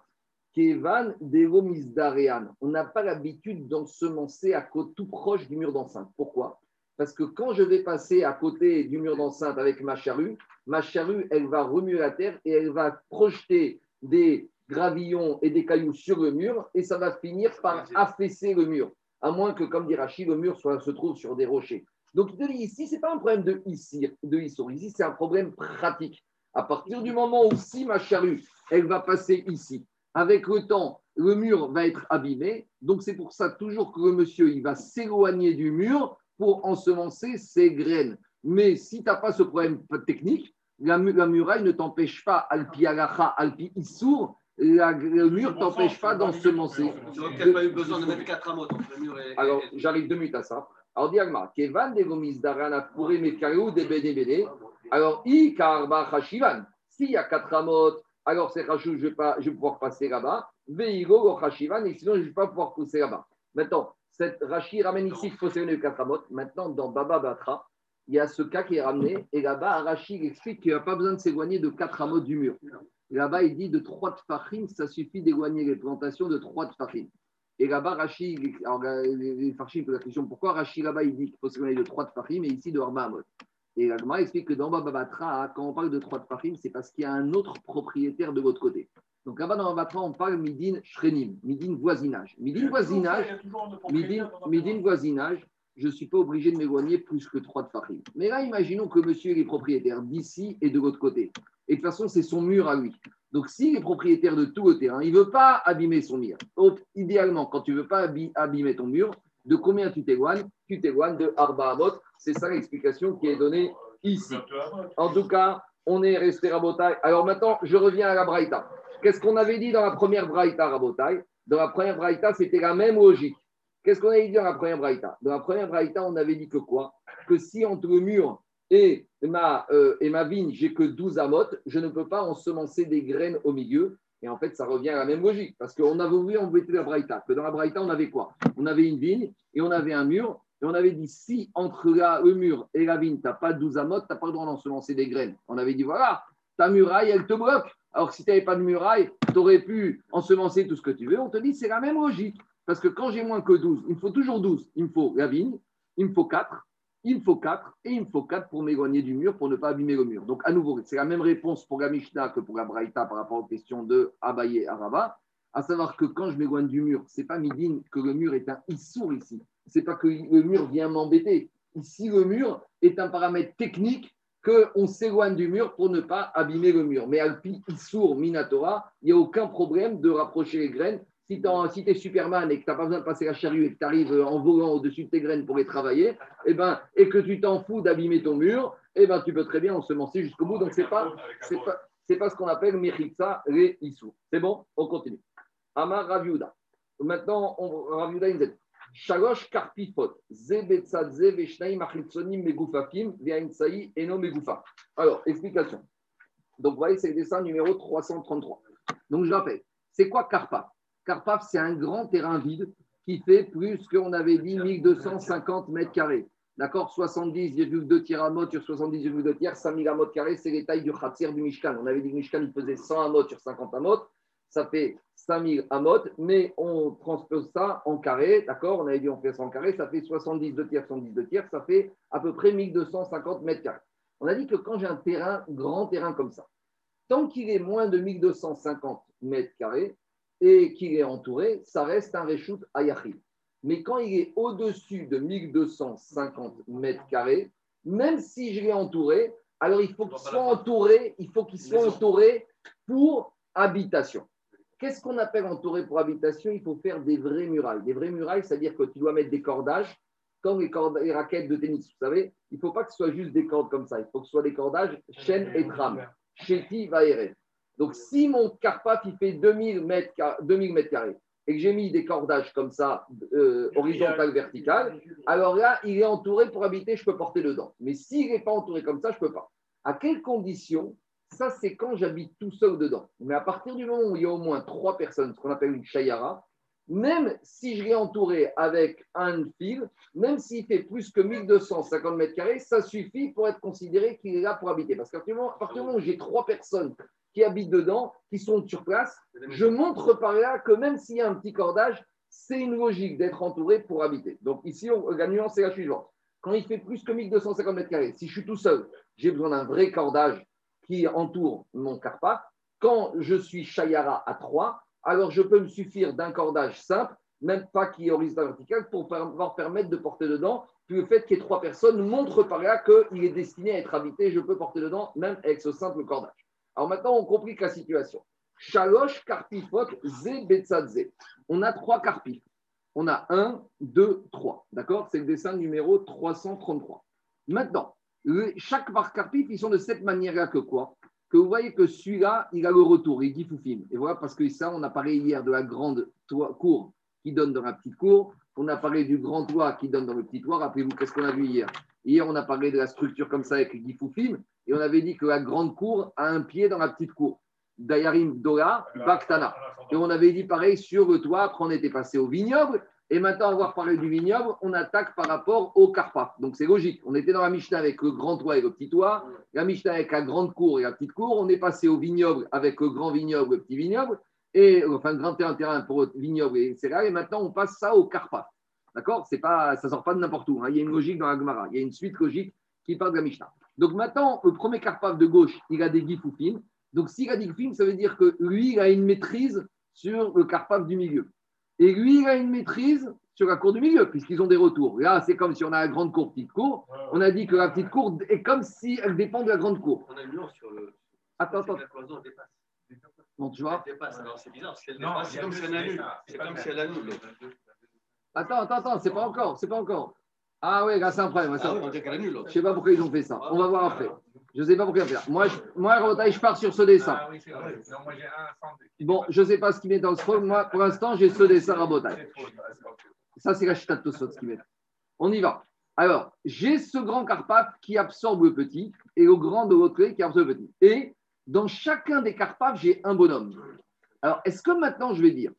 Kevan, Dero, Misdarean. On n'a pas l'habitude d'ensemencer à côté tout proche du mur d'enceinte. Pourquoi? Parce que quand je vais passer à côté du mur d'enceinte avec ma charrue, ma charrue, elle va remuer la terre et elle va projeter des gravillons et des cailloux sur le mur et ça va finir par affaisser le mur. À moins que, comme dit Rachid, le mur soit, se trouve sur des rochers. Donc, il te dit ici, ce n'est pas un problème de ici, de Issour. Ici, c'est un problème pratique. À partir du moment où si ma charrue, elle va passer ici, avec le temps, le mur va être abîmé. Donc, c'est pour ça toujours que le monsieur, il va s'éloigner du mur pour ensemencer ses graines. Mais si tu n'as pas ce problème technique, la, la muraille ne t'empêche pas, alpi alacha, alpi issour, la- le mur ne t'empêche pas d'ensemencer. Tu n'aurais peut-être pas eu besoin de mettre 4 amotes entre le mur et. Alors, et- j'arrive deux minutes à ça. Alors, Diagma, Kevan de Gomis Darana Puré Mekarou de Bede. Alors, I Karba Hashivan. S'il y a quatre amotes, alors c'est Rachou, je vais, pas, je vais pouvoir passer là-bas. Veigo go Hashivan, et sinon, je ne vais pas pouvoir pousser là-bas. Maintenant, cette Rachi ramène ici qu'il faut s'éloigner de quatre amotes. Maintenant, dans Baba Batra, il y a ce cas qui est ramené. Et là-bas, Rachi explique qu'il n'y a pas besoin de s'éloigner de quatre amotes du mur. Là-bas, il dit de trois tfachim, ça suffit d'éloigner les plantations de trois tfachim. Et là-bas, Rachi, il- alors, les, Farchim posent la question pourquoi Rachi là-bas il dit qu'il faut s'éloigner de trois de Fahim et ici de Arba Amot? Et l'Agma explique que dans Babatra, quand on parle de trois de Fahim, c'est parce qu'il y a un autre propriétaire de l'autre côté. Donc là-bas dans Babatra, on parle Midin Shrenim, Midin voisinage. Midin voisinage, Midin, Midin voisinage, je ne suis pas obligé de m'éloigner plus que trois de Fahim. Mais là, imaginons que monsieur est propriétaire d'ici et de l'autre côté. Et de toute façon, c'est son mur à lui. Donc, s'il est propriétaire de tout le terrain, il ne veut pas abîmer son mur. Donc, idéalement, quand tu ne veux pas abîmer ton mur, de combien tu t'éloignes? Tu t'éloignes de Arba Amot. C'est ça l'explication qui est donnée ici. En tout cas, on est resté Rabotai. Alors maintenant, je reviens à la Braïta. Qu'est-ce qu'on avait dit dans la première Braïta, Rabotai? Dans la première Braïta, c'était la même logique. Qu'est-ce qu'on avait dit dans la première Braïta? Dans la première Braïta, on avait dit que quoi? Que si entre le mur et ma, euh, et ma vigne, j'ai que 12 amotes, je ne peux pas ensemencer des graines au milieu. Et en fait, ça revient à la même logique. Parce qu'on avait voulu embêter la Braïta. Que dans la Braïta, on avait quoi? On avait une vigne et on avait un mur. Et on avait dit, si entre le mur et la vigne, tu n'as pas 12 amotes, tu n'as pas le droit d'ensemencer des graines. On avait dit, voilà, ta muraille, elle te bloque. Alors si tu n'avais pas de muraille, tu aurais pu ensemencer tout ce que tu veux. On te dit, c'est la même logique. Parce que quand j'ai moins que 12, il me faut toujours 12. Il me faut la vigne, il me faut 4, il me faut 4 et il me faut 4 pour m'éloigner du mur, pour ne pas abîmer le mur. Donc, à nouveau, c'est la même réponse pour la Mishnah que pour la Braïta par rapport aux questions de Abaye et Arava. À savoir que quand je m'éloigne du mur, c'est pas midine que le mur est un issour ici. C'est pas que le mur vient m'embêter. Ici, le mur est un paramètre technique qu'on s'éloigne du mur pour ne pas abîmer le mur. Mais Alpi, Issour, Minatora, il n'y a aucun problème de rapprocher les graines. Si tu es Superman et que tu n'as pas besoin de passer la charrue et que tu arrives en volant au-dessus de tes graines pour les travailler, eh ben, et que tu t'en fous d'abîmer ton mur, eh ben, tu peux très bien ensemencer jusqu'au bout. Donc, ce n'est pas, pas, pas ce qu'on appelle Mechitza et Issour. C'est bon? On continue. Amar Raviuda. Maintenant, on, Raviuda, dit Shalosh karpifot, megufafim, eno megufa. Alors, explication. Donc, vous voyez, c'est le dessin numéro 333. Donc, je rappelle, c'est quoi Karpaf Karpaf, c'est un grand terrain vide qui fait plus qu'on avait dit 1250 mètres carrés. D'accord? 70,2 tiers à mot sur 70,2 tiers, 5000 amot carrés, c'est les tailles du khatir du Mishkan. On avait dit que le Mishkan faisait 100 amot sur 50 amot, ça fait 5000 amot, mais on transpose ça en carré, d'accord? On avait dit on fait ça en carré, ça fait 72 tiers, 72 tiers, ça fait à peu près 1250 mètres carrés. On a dit que quand j'ai un terrain, grand terrain comme ça, tant qu'il est moins de 1250 mètres carrés et qu'il est entouré, ça reste un reshoot ayachid. Mais quand il est au-dessus de 1250 mètres carrés, même si je l'ai entouré, alors il faut qu'il soit entouré, il faut qu'il soit entouré pour habitation. Qu'est-ce qu'on appelle entouré pour habitation? Il faut faire des vraies murailles. Des vraies murailles, c'est-à-dire que tu dois mettre des cordages, comme les, cordes, les raquettes de tennis. Vous savez, il ne faut pas que ce soit juste des cordes comme ça. Il faut que ce soit des cordages chaîne et trame. Chéti va errer? Donc, si mon carpaf, il fait 2000 mètres, 2000 mètres carrés et que j'ai mis des cordages comme ça, euh, horizontal, vertical, alors là, il est entouré pour habiter, je peux porter dedans. Mais s'il n'est pas entouré comme ça, je ne peux pas. À quelles conditions Ça, c'est quand j'habite tout seul dedans. Mais à partir du moment où il y a au moins trois personnes, ce qu'on appelle une chayara, même si je l'ai entouré avec un fil, même s'il fait plus que 1250 mètres carrés, ça suffit pour être considéré qu'il est là pour habiter. Parce qu'à partir du moment- où j'ai trois personnes qui habitent dedans, qui sont sur place, je montre par là que même s'il y a un petit cordage, c'est une logique d'être entouré pour habiter. Donc ici, la nuance est la suivante. Quand il fait plus que 1250 mètres carrés, si je suis tout seul, j'ai besoin d'un vrai cordage qui entoure mon carpa. Quand je suis chayara à 3, alors je peux me suffire d'un cordage simple, même pas qui est horizontal vertical, pour pouvoir permettre de porter dedans le fait qu'il y ait trois personnes montre par là qu'il est destiné à être habité, je peux porter dedans, même avec ce simple cordage. Alors maintenant, on complique la situation. Shalosh karpifot ze betzadze. On a trois karpifs. On a un, deux, trois. D'accord? C'est le dessin numéro 333. Maintenant, le- chaque par karpif, ils sont de cette manière-là que quoi Que vous voyez que celui-là, il a le retour, il dit foufim. Et voilà, parce que ça, on a parlé hier de la grande toit- cour qui donne dans la petite cour. On a parlé du grand toit qui donne dans le petit toit. Rappelez-vous, qu'est-ce qu'on a vu hier Hier, on a parlé de la structure comme ça avec le Gifoufim, et on avait dit que la grande cour a un pied dans la petite cour. Dayarim Dola, Baktana. Et on avait dit pareil sur le toit, après on était passé au vignoble, et maintenant avoir parlé du vignoble, on attaque par rapport au Karpa. Donc c'est logique. On était dans la Mishnah avec le grand toit et le petit toit, la Mishnah avec la grande cour et la petite cour, on est passé au vignoble avec le grand vignoble et le petit vignoble, et enfin grand terrain, terrain pour le vignoble et céréales, et maintenant on passe ça au Karpa. D'accord? C'est pas, Ça ne sort pas de n'importe où. hein. Il y a une logique dans la Gemara. Il y a une suite logique qui parle de la Mishnah. Donc maintenant, le premier carpaf de gauche, il a des gifoufim. Donc s'il a des gifoufim, ça veut dire que lui, il a une maîtrise sur le carpaf du milieu. Et lui, il a une maîtrise sur la cour du milieu, puisqu'ils ont des retours. Là, c'est comme si on a la grande cour, petite cour. On a dit que la petite cour est comme si elle dépend de la grande cour. On a une sur le. Attends, attends. La cloison dépasse. Bon, tu vois Elle dépasse. Alors c'est bizarre. Si elle Non, dépasse, il y c'est comme si elle annule. dessins, C'est pas comme le si elle même. annule. Attends, attends, attends, c'est pas encore, c'est pas encore. Ah ouais, là, c'est un problème. Ah oui, problème. on dirait qu'elle annule. Je sais pas pourquoi ils ont fait ça. On va voir après. Je sais pas pourquoi ils ont fait ça. Moi, je, moi je pars sur ce dessin. Ah oui. Non, moi un Bon, je sais pas ce qu'ils mettent dans le scroll. Moi, pour l'instant, j'ai ce dessin trop, ça, c'est la chita de Tosfot, ce qu'ils mettent. On y va. Alors, j'ai ce grand carpaf qui absorbe le petit et le grand de l'autre côté qui absorbe le petit. Et dans chacun des carpafs, j'ai un bonhomme. Alors, est-ce que maintenant, je vais dire,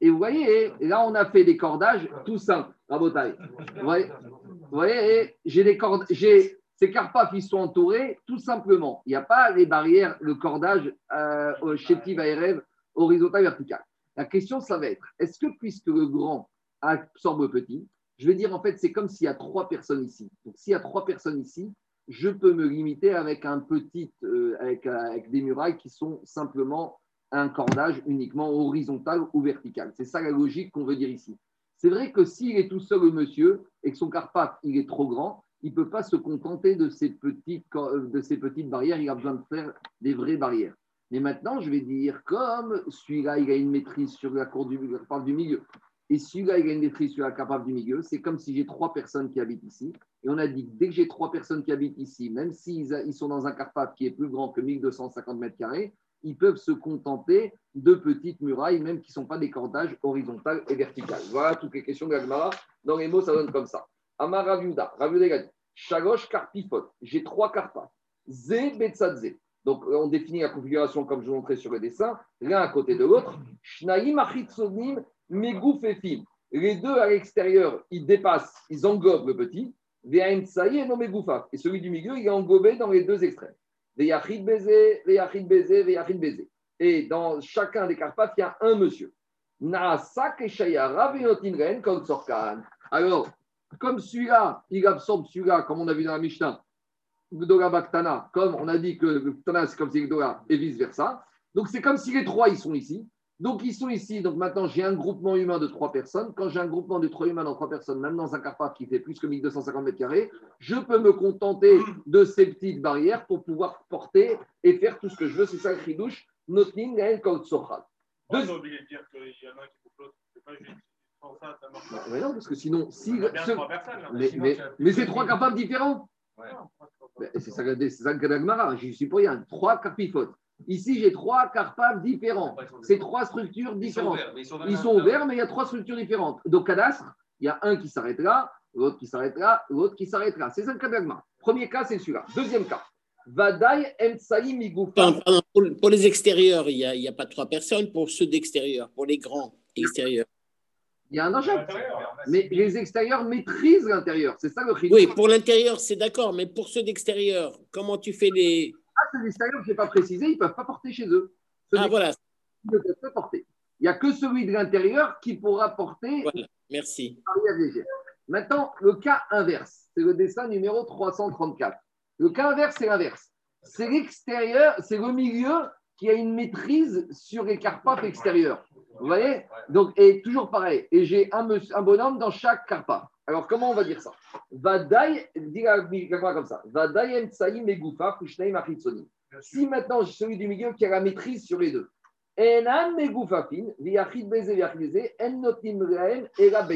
et vous voyez, là, on a fait des cordages tout simples, Rabotai. Vous voyez, j'ai des cordes, j'ai ces carpafs, ils sont entourés tout simplement. Il n'y a pas les barrières, le cordage euh, au chétif ARM horizontal vertical. La question, ça va être, est-ce que puisque le grand absorbe le petit, je vais dire en fait, c'est comme s'il y a trois personnes ici. Donc, s'il y a trois personnes ici, je peux me limiter avec un petit, euh, avec des murailles qui sont simplement un cordage uniquement horizontal ou vertical. C'est ça la logique qu'on veut dire ici. C'est vrai que s'il est tout seul, le monsieur, et que son carpaf, il est trop grand, il ne peut pas se contenter de ces, petites, de ces petites barrières, il a besoin de faire des vraies barrières. Mais maintenant, je vais dire, comme celui-là, il a une maîtrise sur la cour du, milieu, et celui-là, il a une maîtrise sur la carpaf du milieu, c'est comme si j'ai trois personnes qui habitent ici. Et on a dit que dès que j'ai trois personnes qui habitent ici, même s'ils ils sont dans un carpaf qui est plus grand que 1250 mètres carrés, ils peuvent se contenter de petites murailles, même qui ne sont pas des cordages horizontales et verticales. Voilà toutes les questions de la Gemara. Dans les mots, ça donne comme ça. Amar Raviuda, Raviuda Shalosh karpifot, j'ai trois carpafs. Zé betzadze. Donc, on définit la configuration comme je vous montrais sur le dessin, l'un à côté de l'autre. Shnaim achitzonim megouf efim. Les deux à l'extérieur, ils dépassent, ils engobent le petit. Et. Et celui du milieu, il est engobé dans les deux extrêmes. Ve'yachid baiser, ve'yachid baiser, ve'yachid baiser. Et dans chacun des carpafs, il y a un monsieur. Naasak et Shayara ve'notin kol tzorkan. Alors, comme celui-là, il absorbe celui-là, comme on a vu dans la Mishnah, Gdola Baktana, comme on a dit que Baktana, c'est comme si Gdola, et vice-versa. Donc, c'est comme si les trois, ils sont ici. Donc, ils sont ici. Donc, maintenant, j'ai un groupement humain de trois personnes. Quand j'ai un groupement de trois humains dans trois personnes, même dans un carpaf qui fait plus que 1250 mètres carrés, je peux me contenter de ces petites barrières pour pouvoir porter et faire tout ce que je veux. C'est ça le chidouche. Notnin Gaël Kautsochal. On a oublié de dire qu'il y en a un qui vous flotte. C'est pas juste. Sans ça, ça marche pas. Mais non, parce que sinon, si. On a bien ce- trois personnes. là, Mais, sinon, mais, c'est trois carpafs différents. Ouais. C'est ça, c'est ça que Dagmara, j'y suis pour rien. Trois carpifotes. Ici, j'ai trois carpafs différents. C'est trois structures différentes. ils sont ouverts. Ils sont ouverts, mais il y a trois structures différentes. Donc, cadastre, il y a un qui s'arrête là, l'autre qui s'arrête là, l'autre qui s'arrête là. C'est ça le cas. Premier cas, c'est celui-là. Deuxième cas. Pardon, pour, les extérieurs, il n'y a, il y a pas trois personnes. Pour ceux d'extérieur, pour les grands extérieurs. Il y a un enjeu. Mais les extérieurs maîtrisent l'intérieur. C'est ça le. Oui, pour l'intérieur, c'est d'accord, mais pour ceux d'extérieur, comment tu fais les. Ah, ceux d'extérieur, je n'ai pas précisé, ils ne peuvent pas porter chez eux. Ceux Ah, voilà, d'extérieur ne peuvent pas porter. Il n'y a que celui de l'intérieur qui pourra porter voilà, merci. Maintenant, le cas inverse, c'est le dessin numéro 334. Le cas inverse, c'est l'inverse. C'est l'extérieur, c'est le milieu qui a une maîtrise sur les carpafs extérieurs. Vous voyez? Donc, et toujours pareil. Et j'ai un, un bonhomme dans chaque carpaf. Alors, comment on va dire ça? Vadaï, dis comme ça. Vadaï emtsaïm kushnaim achitsonim. Si maintenant, celui du milieu qui a la maîtrise sur les deux. Enan megoufafin, viachid beze, viachid beze, en notim rehem, et la.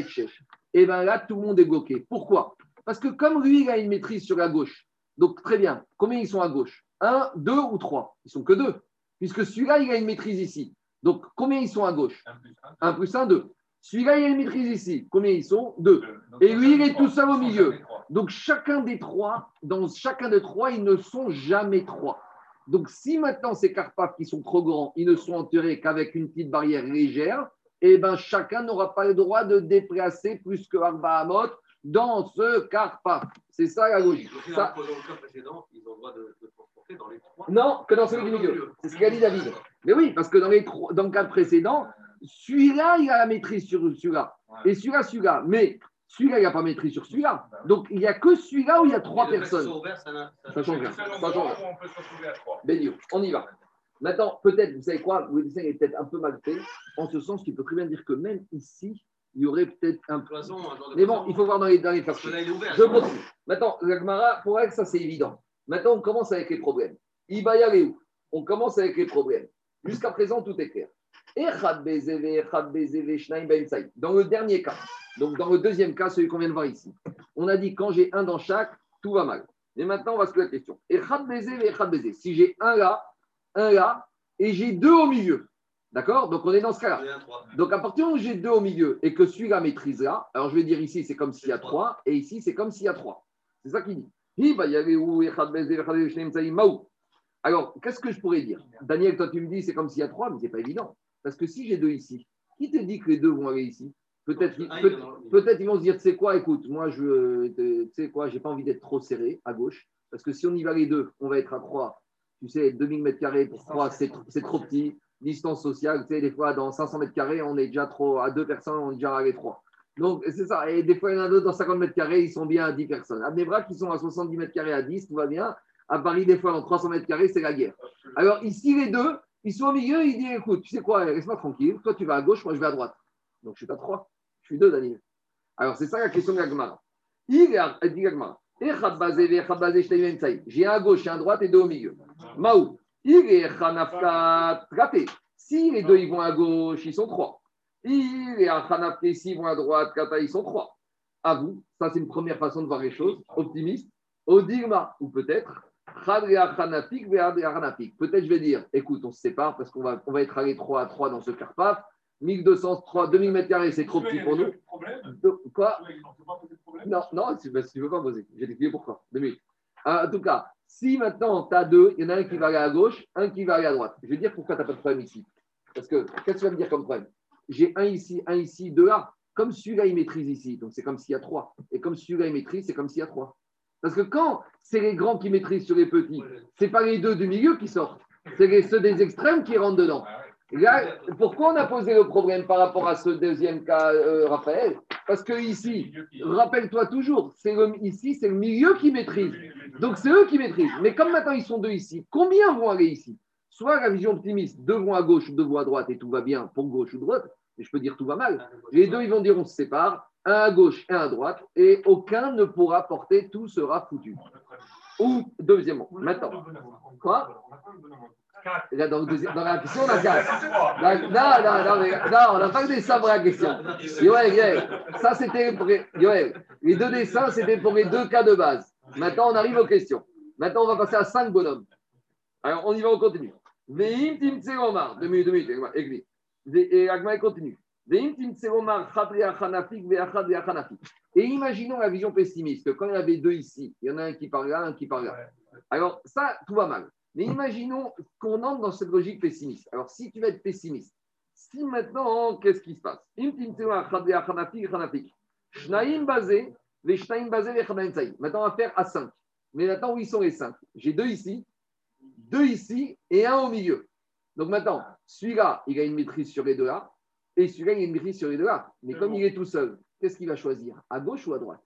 Et bien là, tout le monde est bloqué. Pourquoi? Parce que comme lui, il a une maîtrise sur la gauche, donc très bien, combien ils sont à gauche? Un, deux ou trois? Ils sont que deux. Puisque celui-là, il a une maîtrise ici. Donc combien ils sont à gauche? Un plus un. Un plus un, deux. Celui-là, il a une maîtrise ici. Combien ils sont? Deux. Et lui, il est tout seul au milieu. Donc chacun des trois, dans chacun des trois, ils ne sont jamais trois. Donc si maintenant ces carpathes qui sont trop grands, ils ne sont enterrés qu'avec une petite barrière légère, eh ben chacun n'aura pas le droit de déplacer plus que Arba Hamot dans ce carpath. C'est ça la logique. Ça- dans le cas précédent, ils ont le droit de, de transporter dans les trois. non, que dans celui du milieu. C'est ce qu'a dit David. Mais oui, parce que dans, les trois- dans le cas précédent, celui-là, il a la maîtrise sur celui-là. Ouais. Et celui-là, celui-là. Mais celui-là, il n'a pas maîtrise sur celui-là. Donc il n'y a que celui-là où il y a trois personnes. ça ça- Ça change rien. Ça change rien. où on peut se retrouver à trois. Bédio, on y va. Maintenant, peut-être, vous savez quoi, le dessin est peut-être un peu mal fait, en ce sens qu'il peut très bien dire que même ici, il y aurait peut-être un genre de Mais bon, il faut voir dans les, dans les Parce que perspectives. là, il est ouvert. Je continue. Maintenant, la pour elle, ça c'est évident. Maintenant, on commence avec les problèmes. Ibaya où? On commence avec les problèmes. Jusqu'à présent, tout est clair. Ben. Dans le dernier cas, donc dans le deuxième cas, celui qu'on vient de voir ici, on a dit quand j'ai un dans chaque, tout va mal. Mais maintenant, on va se poser la question. Si j'ai un là, un là, et j'ai deux au milieu, d'accord? Donc on est dans ce cas-là. Donc, à partir où j'ai deux au milieu et que celui-là maîtrise là, alors je vais dire ici, c'est comme s'il y a trois, et ici, c'est comme s'il y a trois. C'est ça qu'il dit. Alors, qu'est-ce que je pourrais dire? Daniel, toi, tu me dis, c'est comme s'il y a trois, mais c'est pas évident. Parce que si j'ai deux ici, qui te dit que les deux vont aller ici Peut-être peut- peut-être ils vont se dire, tu sais quoi, écoute, moi, je, tu sais quoi, j'ai pas envie d'être trop serré à gauche, parce que si on y va les deux, on va être à trois. Tu sais, 2000 mètres carrés pour trois, c'est c'est trop petit. Distance sociale, tu sais, des fois, dans 500 mètres carrés, on est déjà trop, à deux personnes, on est déjà à les trois. Donc, c'est ça. Et des fois, il y en a d'autres dans 50 mètres carrés, ils sont bien à 10 personnes. À Nebra, qui sont à 70 mètres carrés à 10, tout va bien. À Paris, des fois, dans 300 mètres carrés, c'est la guerre. Alors, ici, les deux, ils sont au milieu, ils disent écoute, tu sais quoi, laisse-moi tranquille. Toi, tu vas à gauche, moi, je vais à droite. Donc, je suis pas trois. Je suis deux, Daniel. Alors, c'est ça la question de la Gemara. Il dit shneim ben saïd. J'ai un à gauche, un à droite et deux au milieu. Maou. Il est. Si les deux ils vont à gauche, ils sont trois. Il est Hanafka, s'ils vont à droite, ils sont trois. À vous, ça c'est une première façon de voir les choses, optimiste. Odigma, ou peut-être, Peut-être je vais dire, écoute, on se sépare parce qu'on va, on va être allé 3 à 3 dans ce Carpath. 1203, 2000 mètres carrés, c'est trop petit pour nous. Quoi? Non, non, tu ne veux pas poser. J'ai expliqué pourquoi. Deux minutes. Ah, en tout cas, si maintenant tu as deux, il y en a un qui va aller à gauche, un qui va aller à droite. Je vais dire pourquoi tu n'as pas de problème ici. Parce que, qu'est-ce que tu vas me dire comme problème? J'ai un ici, un ici, deux là. Comme celui-là, il maîtrise ici. Donc, c'est comme s'il y a trois. Et comme celui-là, il maîtrise, c'est comme s'il y a trois. Parce que quand c'est les grands qui maîtrisent sur les petits, c'est pas les deux du milieu qui sortent. C'est ceux des extrêmes qui rentrent dedans. Ah. Là, pourquoi on a posé le problème par rapport à ce deuxième cas, euh, Raphaël? Parce que ici, rappelle-toi toujours, le- ici, c'est le milieu qui maîtrise. Donc, c'est eux qui maîtrisent. Mais comme maintenant, ils sont deux ici, combien vont aller ici? Soit la vision optimiste, deux vont à gauche, deux vont à droite et tout va bien pour gauche ou droite. Mais je peux dire tout va mal. Les deux, ils vont dire on se sépare, un à gauche et un à droite, et aucun ne pourra porter, tout sera foutu. Ou, deuxièmement, maintenant, Quoi là, dans, dans la question, on a quatre. Là, Non, non, non, mais- non, on n'a pas que des sabres à la question. Yoël, Yoël, ça c'était pour les- Yoël, les deux dessins, c'était pour les deux cas de base. Maintenant, on arrive aux questions. Maintenant, on va passer à cinq bonhommes. Alors, on y va, on continue. Veim tim tseromar. Deux minutes, deux minutes. Et Agma continue. Et imaginons la vision pessimiste, quand il y avait deux ici, il y en a un qui parle là, un qui parle là. Alors, ça, tout va mal. Mais imaginons qu'on entre dans cette logique pessimiste. Alors, si tu vas être pessimiste, si maintenant, qu'est-ce qui se passe? Maintenant, on va faire à 5. Mais maintenant, où ils sont les 5 J'ai deux ici, deux ici et un au milieu. Donc maintenant, celui-là, il a une maîtrise sur les deux là, et celui-là, il a une maîtrise sur les deux là. Mais comme il est tout seul, qu'est-ce qu'il va choisir? À gauche ou à droite?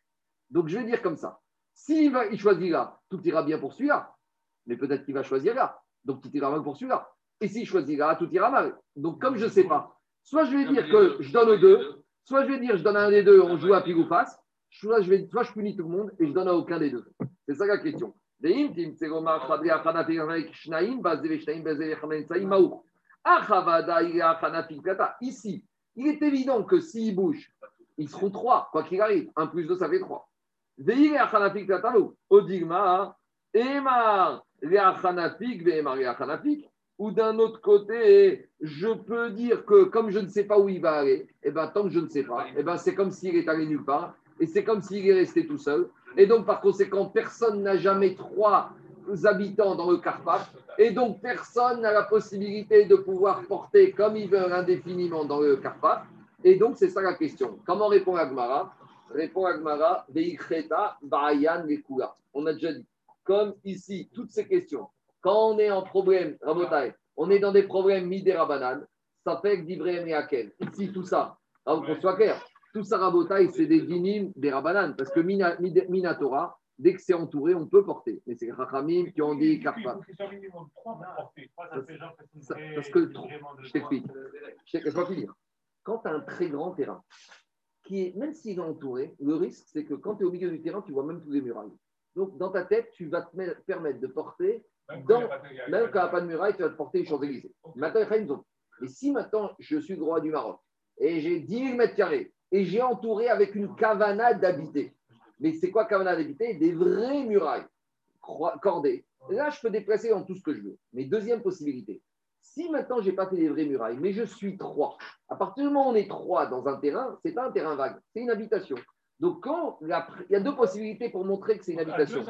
Donc je vais dire comme ça. S'il va, il choisit là, tout ira bien pour celui-là. Mais peut-être qu'il va choisir là. Donc tout ira mal pour celui-là. Et s'il choisit là, tout ira mal. Donc comme je ne sais pas, soit je vais dire que je donne aux deux, soit je vais dire je donne à un des deux, on joue à pile ou face, soit je, vais, soit je punis tout le monde et je donne à aucun des deux. C'est ça la question. Ici, il est évident que s'ils bougent, ils seront trois, quoi qu'il arrive. Un plus deux, ça fait trois. Odigma, emar. Ou d'un autre côté, je peux dire que comme je ne sais pas où il va aller, et ben, tant que je ne sais pas, et ben, c'est comme s'il est allé nulle part, et c'est comme s'il est resté tout seul. Et donc, par conséquent, personne n'a jamais trois habitants dans le Carpath, et donc personne n'a la possibilité de pouvoir porter comme il veut indéfiniment dans le Carpath. Et donc, c'est ça la question. Comment répond Agmara? Répond Agmara, Veikreta, Bayan, Lekula. On a déjà dit, comme ici, toutes ces questions, quand on est en problème, Rabotai, on est dans des problèmes midérabanan, ça fait que d'Ivrem et Akel. Ici, tout ça, alors qu'on soit clair, tout ça, Rabotai, c'est des dinim, des rabanan, parce que Minatora, dès que c'est entouré, on peut porter. Mais c'est Rachamim qui ont dit parce que je t'explique. Je finir. Quand tu as un très grand terrain, qui est, même s'il est entouré, le risque, c'est que quand tu es au milieu du terrain, tu vois même tous les murailles. Donc, dans ta tête, tu vas te met- permettre de porter, Même Dans- quand il n'y a pas de muraille, tu vas te porter les Champs-Élysées. Maintenant, il y a une zone. Et si maintenant, je suis le roi du Maroc, et j'ai 10 000 mètres carrés, et j'ai entouré avec une cavana d'habiter, mais c'est quoi cavana d'habiter Des vraies murailles cordées. Là, je peux déplacer dans tout ce que je veux. Mais deuxième possibilité, si maintenant, je n'ai pas fait des vraies murailles, mais je suis trois, à partir du moment où on est trois dans un terrain, c'est pas un terrain vague, c'est une habitation. Donc, quand il y a deux possibilités pour montrer que c'est une deux, habitation.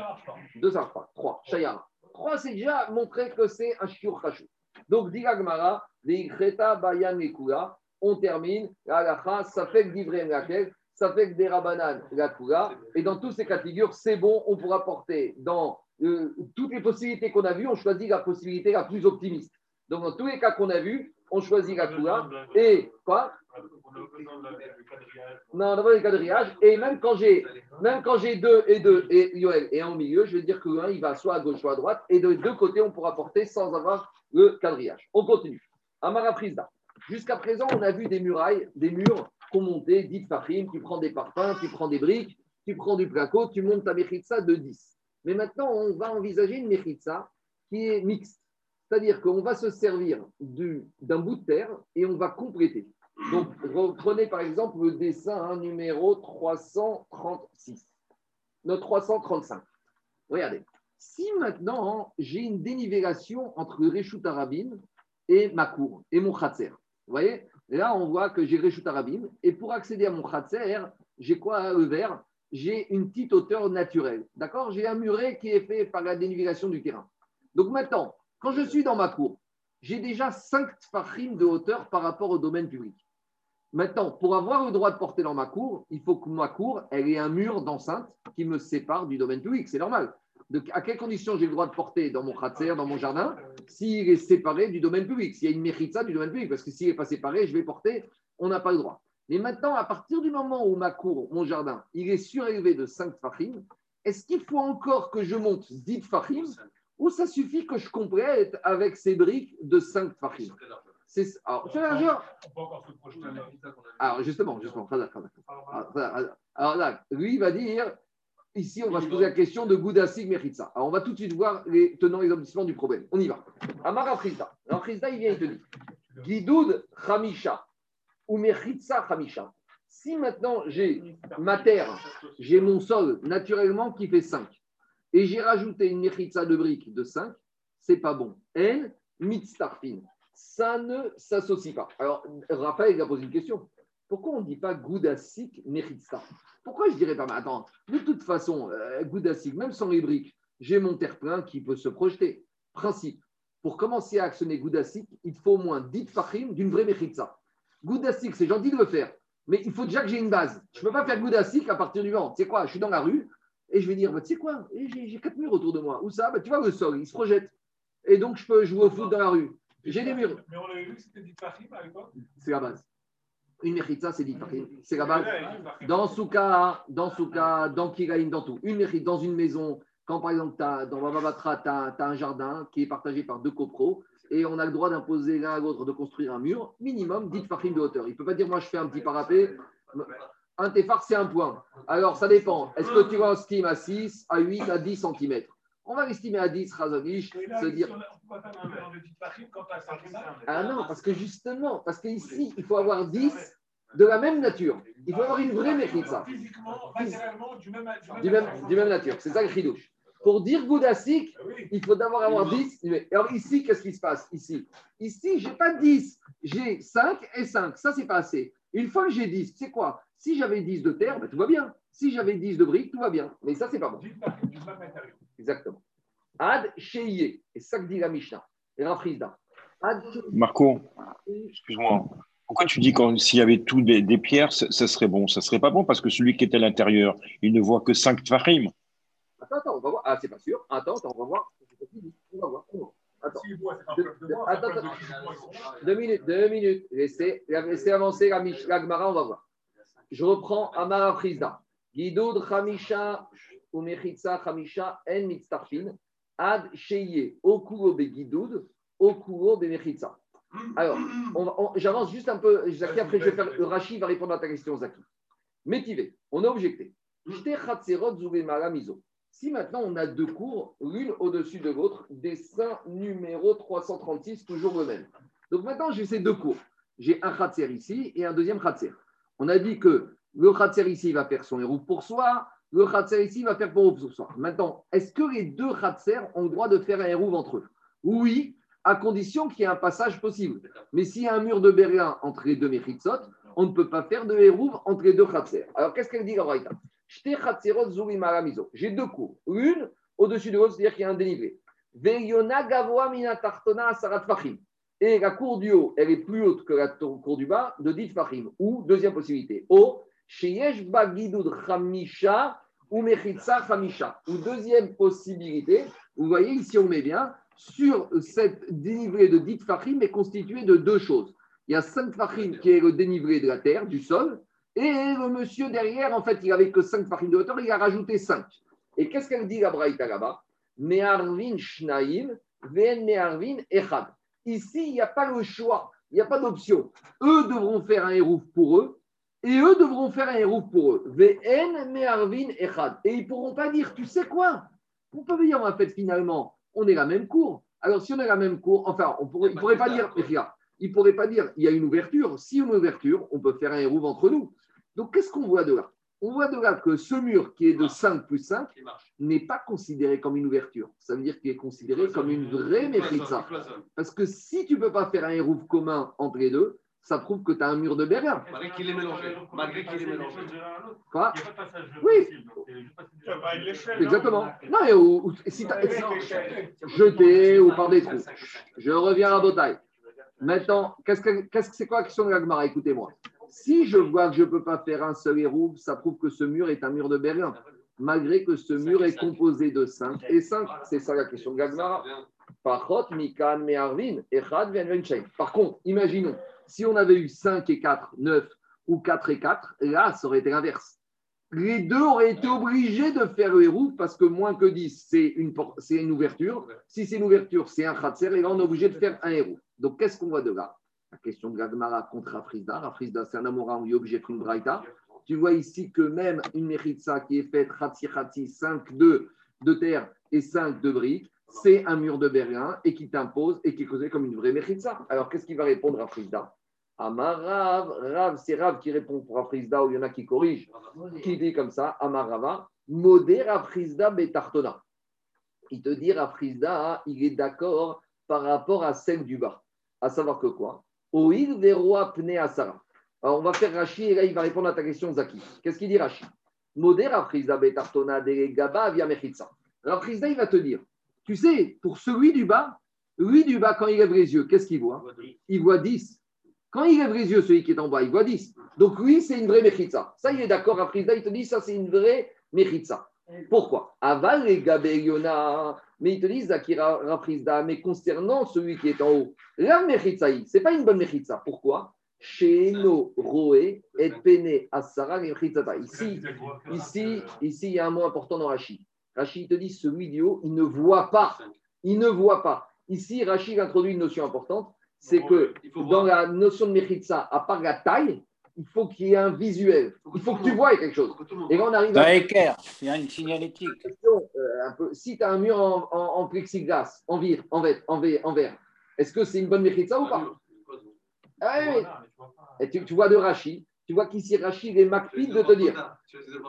Deux, ça pas. Trois, Shayara. Trois, c'est déjà montrer que c'est un shiur chachou. Donc, dit Gmara, Veikreta Bayan Ekula, on termine, ça fait que ça fait que des rabanan la kula. Et dans tous ces cas de figure, c'est bon, on pourra porter dans euh, toutes les possibilités qu'on a vues, on choisit la possibilité la plus optimiste. Donc, dans tous les cas qu'on a vus, on choisit la kula. Et quoi? Non, pas les quadrillages. Et même quand j'ai même quand j'ai deux et deux et Yoel et un au milieu, je vais dire que il va soit à gauche, soit à droite, et de deux côtés, on pourra porter sans avoir le quadrillage. On continue. Amara Prisda. Jusqu'à présent, on a vu des murailles, des murs montait, dites Fahim, tu prends des parfums, tu prends des briques, tu prends du placo, tu montes ta Mechitsa de 10. Mais maintenant, on va envisager une Mechitsa qui est mixte. C'est-à-dire qu'on va se servir du- d'un bout de terre et on va compléter. Donc, reprenez par exemple le dessin hein, numéro 336. Non, 335. Regardez. Si maintenant j'ai une dénivellation entre Réchout Arabim et ma cour, et mon Khatser, vous voyez? Là, on voit que j'ai Réchout Arabim, et pour accéder à mon Khatser, j'ai quoi le vert J'ai une petite hauteur naturelle. D'accord? J'ai un muret qui est fait par la dénivellation du terrain. Donc maintenant, quand je suis dans ma cour, j'ai déjà 5 tfachim de hauteur par rapport au domaine public. Maintenant, pour avoir le droit de porter dans ma cour, il faut que ma cour, elle ait un mur d'enceinte qui me sépare du domaine public. C'est normal. De, à quelles conditions j'ai le droit de porter dans mon khatser, dans mon jardin, s'il est séparé du domaine public, s'il y a une méritza du domaine public Parce que s'il n'est pas séparé, je vais porter, on n'a pas le droit. Mais maintenant, à partir du moment où ma cour, mon jardin, il est surélevé de 5 fachim, est-ce qu'il faut encore que je monte 10 fachim ou ça suffit que je complète avec ces briques de 5 fachim C'est alors, On peut encore se projeter là. alors justement, justement. Alors, là, lui, il va dire, ici, on va se poser la question de Goudasig Mechitza. Alors, on va tout de suite voir les tenants et les du problème. On y va. Amara Frizda. Alors, Frizda, il vient, il te dit, Gidoud Khamisha ou Mechitza Khamisha. Si maintenant j'ai ma terre, j'ai mon sol naturellement qui fait 5, et j'ai rajouté une Mechitza de briques de 5, c'est pas bon. En mitztarfin. Ça ne s'associe pas. Alors, Raphaël il a posé une question. Pourquoi on ne dit pas Goudasik Mechitza Pourquoi je dirais pas, mais attends, de toute façon, euh, Goudasik, même sans les briques, j'ai mon terre-plein qui peut se projeter. Principe. Pour commencer à actionner Goudasik, il faut au moins 10 fachim d'une vraie Mechitza. Goudasik, c'est gentil de le faire, mais il faut déjà que j'ai une base. Je ne peux pas faire Goudasik à partir du vent. Tu sais quoi? Je suis dans la rue et je vais dire, bah, tu sais quoi? Eh, J'ai quatre murs autour de moi. Où ça? Bah, Tu vois, le sol, il se projette. Et donc, je peux jouer au foot dans la rue. J'ai des murs. Mais on avait vu c'était dit Fahim à l'époque. C'est la base. Une mechitza, c'est 10 fachim. C'est la base. Dit. Dans Souka, dans Souka, dans Kiraïn, dans tout. Une mérite dans une maison, quand par exemple, t'as- dans Bababatra, tu as, un jardin qui est partagé par deux copros et on a le droit d'imposer l'un à l'autre de construire un mur, minimum 10 fachim de hauteur. Il ne peut pas dire, moi, je fais un petit parapet. Un téphar, c'est un point. Alors, ça dépend. Est-ce que tu l'estimes à 6, à 8, à 10 cm On va l'estimer à 10, Razonish, Et là, se dire. si on a- on va faire un verre de petite farine quand t'as 5 Ah non, parce que justement, parce qu'ici, il faut avoir 10 de la même nature. Il faut avoir une vraie méritza. Physiquement, matériellement, du même Du même, du même nature. C'est ça le chidouche. Pour dire Goudassik, Ah il faut d'abord avoir 10. Mais Alors ici, qu'est-ce qui se passe Ici, ici je n'ai pas 10. J'ai 5 et 5. Ça, c'est pas assez. Une fois que j'ai 10, c'est quoi? Si j'avais 10 de terre, ben, tout va bien. Si j'avais 10 de briques, tout va bien. Mais ça, c'est pas bon. Petite farine du même matériau. Exactement. Ad Sheye. Et ça que dit la Mishnah. Et Rafrizda. Ad Marco, excuse-moi. Pourquoi tu dis que s'il y avait tout des, des pierres, ça, serait bon? Ça serait pas bon parce que celui qui est à l'intérieur, il ne voit que 5 tfarim. Attends, attends, on va voir. Ah, c'est pas sûr. Attends, attends, on va voir. On va voir. On va voir. Attends. De- de attends, attends. Deux minutes, deux minutes. Laissez, laissez avancer la, Mich- la Gemara, on va voir. Je reprends Amara Frizda. Guidoud Khamisha ou Mechitsa Khamisha en Mitztarfin. Ad Sheye Okuo be Guidoud, Okuo be Mechitsa. Alors, j'avance juste un peu, Zaki, après je vais faire, Rachi va répondre à ta question, Zaki. Métivé, on a objecté. Mizo. Si maintenant on a deux cours, l'une au-dessus de l'autre, dessin numéro 336, toujours le même. Donc maintenant j'ai ces deux cours. J'ai un Khatser ici et un deuxième Khatser. On a dit que le Khatser ici va faire son hérouf pour soi, le Khatser ici va faire hérouf pour soi. Maintenant, est-ce que les deux Khatser ont le droit de faire un hérouf entre eux? Oui, à condition qu'il y ait un passage possible. Mais s'il y a un mur de Berlin entre les deux Mechitzot, on ne peut pas faire de hérouf entre les deux Khatser. Alors qu'est-ce qu'elle dit la Maramizo. J'ai deux cours. L'une au-dessus de l'autre, c'est-à-dire qu'il y a un dénivelé. Veyona Gavoa Mina. Et la cour du haut, elle est plus haute que la cour du bas de dit Fahim. Ou, deuxième possibilité, O, Sheyesh Bagidud Chamisha ou Mechitsa Chamisha. Ou deuxième possibilité, vous voyez ici on met bien, sur cette dénivelé de dit Fahim est constitué de deux choses. Il y a 5 Fahim qui est le dénivelé de la terre, du sol, et le monsieur derrière, en fait, il n'avait que 5 Fahim de hauteur, il a rajouté 5. Et qu'est-ce qu'elle dit la Braïta là-bas? Me'arvin Shnaim, Ven Me'arvin Echad. Ici, il n'y a pas le choix, il n'y a pas d'option. Eux devront faire un hérouf pour eux, et eux devront faire un hérouf pour eux. Vn me'arvin echad. Et ils ne pourront pas dire, tu sais quoi? On peut dire, en fait, finalement, on est la même cour. Alors, si on est la même cour, enfin, on pourrait, il ne pourrait pas dire, regarde, il ne pourrait pas dire, il y a une ouverture. Si une ouverture, on peut faire un hérouf entre nous. Donc, qu'est-ce qu'on voit de là? On voit de là que ce mur qui est de 5 plus 5 Qui marche. n'est pas considéré comme une ouverture. Ça veut dire qu'il est considéré comme une vraie méfritza. Parce que si tu ne peux pas faire un hérouf commun entre les deux, ça prouve que tu as un mur de Berlin. Malgré qu'il est mélangé? Malgré qu'il est mélangé. Quoi? Il n'y a pas de passage Oui. possible, l'échelle, Exactement. non? Et ou- si si- l'échelle. jeté ou par des trous. Je reviens à Botaï. Maintenant, qu'est-ce que qu'est-ce que c'est quoi la question de l'Agmara Écoutez-moi. Si je vois que je ne peux pas faire un seul hérouf, ça prouve que ce mur est un mur de Berlin, malgré que ce mur est composé de 5 et 5. C'est ça la question de Mikan, Echad, Ven, Ven, Shein. Par contre, imaginons, si on avait eu 5 et 4, 9 ou 4 et 4, là, ça aurait été l'inverse. Les deux auraient été obligés de faire le hérouf parce que moins que 10, c'est une, une ouverture. Si c'est une ouverture, c'est un khatser. Et là, on est obligé de faire un hérouf. Donc, qu'est-ce qu'on voit de là? La question de Gagmara contre Afrizda. Afrizda, c'est un Amora, on lui est obligé de faire une braïta. Tu vois ici que même une méritza qui est faite khatsi khatsi, 5 de, de terre et 5 de briques, c'est un mur de Berlin et qui t'impose et qui est causé comme une vraie méritza. Alors, qu'est-ce qu'il va répondre à Afrizda? Amarav, Rav, c'est Rav qui répond pour Afrizda ou il y en a qui corrigent qui dit comme ça, Amarava, Moder Afrizda Betartona. Il te dit, Afrizda, il est d'accord par rapport à celle du bas. À savoir que quoi? Oil Veroi Pne Asara. Alors, on va faire Rashi et là, il va répondre à ta question, Zaki. Qu'est-ce qu'il dit Rashi? Moder Afrizda Betartona de Gaba via Mechitsa. Afrizda, il va te dire, tu sais, pour celui du bas, lui du bas, quand il lève les yeux, qu'est-ce qu'il voit? Il voit 10. Quand il lève les yeux, celui qui est en bas, il voit 10. Donc lui, c'est une vraie Mechitsa. Ça, il est d'accord, Afrizda, il te dit, ça, c'est une vraie Mechitsa. Pourquoi? Aval et Gabeyona. Mais ils te disent, Rafrizda, mais concernant celui qui est en haut, la Mechitsaï, ce n'est pas une bonne Mechitsa. Pourquoi? Chez nos Roé et Pene Asara. Ici, ici, ici, il y a un mot important dans Rashi. Rashi te dit, celui du haut, il ne voit pas. Il ne voit pas. Ici, Rashi introduit une notion importante, c'est que dans la notion de Mechitsa, à part la taille, il faut qu'il y ait un visuel. Il faut que tu vois quelque chose. Et là, on arrive à l'équerre, il y a une signalétique. euh, un peu. Si tu as un mur en, en, en plexiglas, en vire, en verre, en verre, est-ce que c'est une bonne méchitza ou pas? Ah oui, oui. Et tu, tu vois de Rachid, tu vois qu'ici Rachid est macpide de te dire.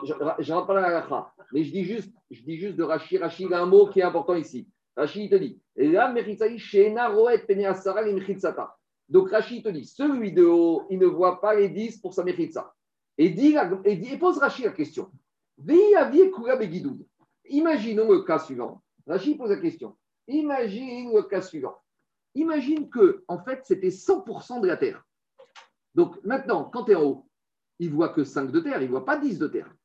Je ne rentre pas dans la mais je dis juste, je dis juste de Rachid. Rachid il a un mot qui est important ici. Rachid il te dit La mechitzaï shena roet pene asara li mechitsata. Donc Rachid te dit celui de haut, il ne voit pas les 10 pour sa mechitza. Et, dit, et, et pose Rachid la question. Imaginons le cas suivant. Rachid pose la question Imagine le cas suivant. Imagine que, en fait, c'était 100% de la terre. Donc maintenant, quand tu es en haut, il voit que 5 de terre, il ne voit pas 10 de terre.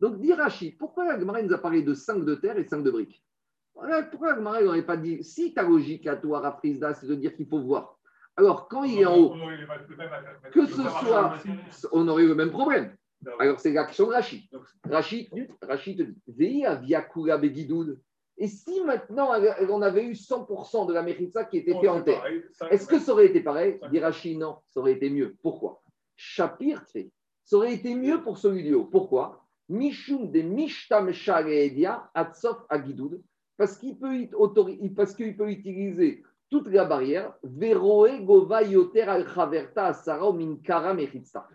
Donc, dit Rachid, pourquoi la Gemara nous a parlé de 5 de terre et 5 de briques? Pourquoi la Gemara n'aurait pas dit, si ta logique à toi, Rafrizda, c'est de dire qu'il faut voir. Alors, quand il est en haut, que ce soit, on aurait eu le même problème. Alors, c'est l'action de Rachid. Rachid, Rachid dit. Et si maintenant, on avait eu 100% de la Mechitza qui était fait en terre, est-ce que ça aurait été pareil Dit Rachid, non, ça aurait été mieux. Pourquoi Shapir. Ça aurait été mieux pour celui du haut. Pourquoi Mishum de Mishtam Shareedia Atsof Agidoud. Parce qu'il peut, y- autori- parce qu'il peut utiliser toute la barrière. Veroe Gova Yoter Al Chaverta Asara Min Kara Mechitza.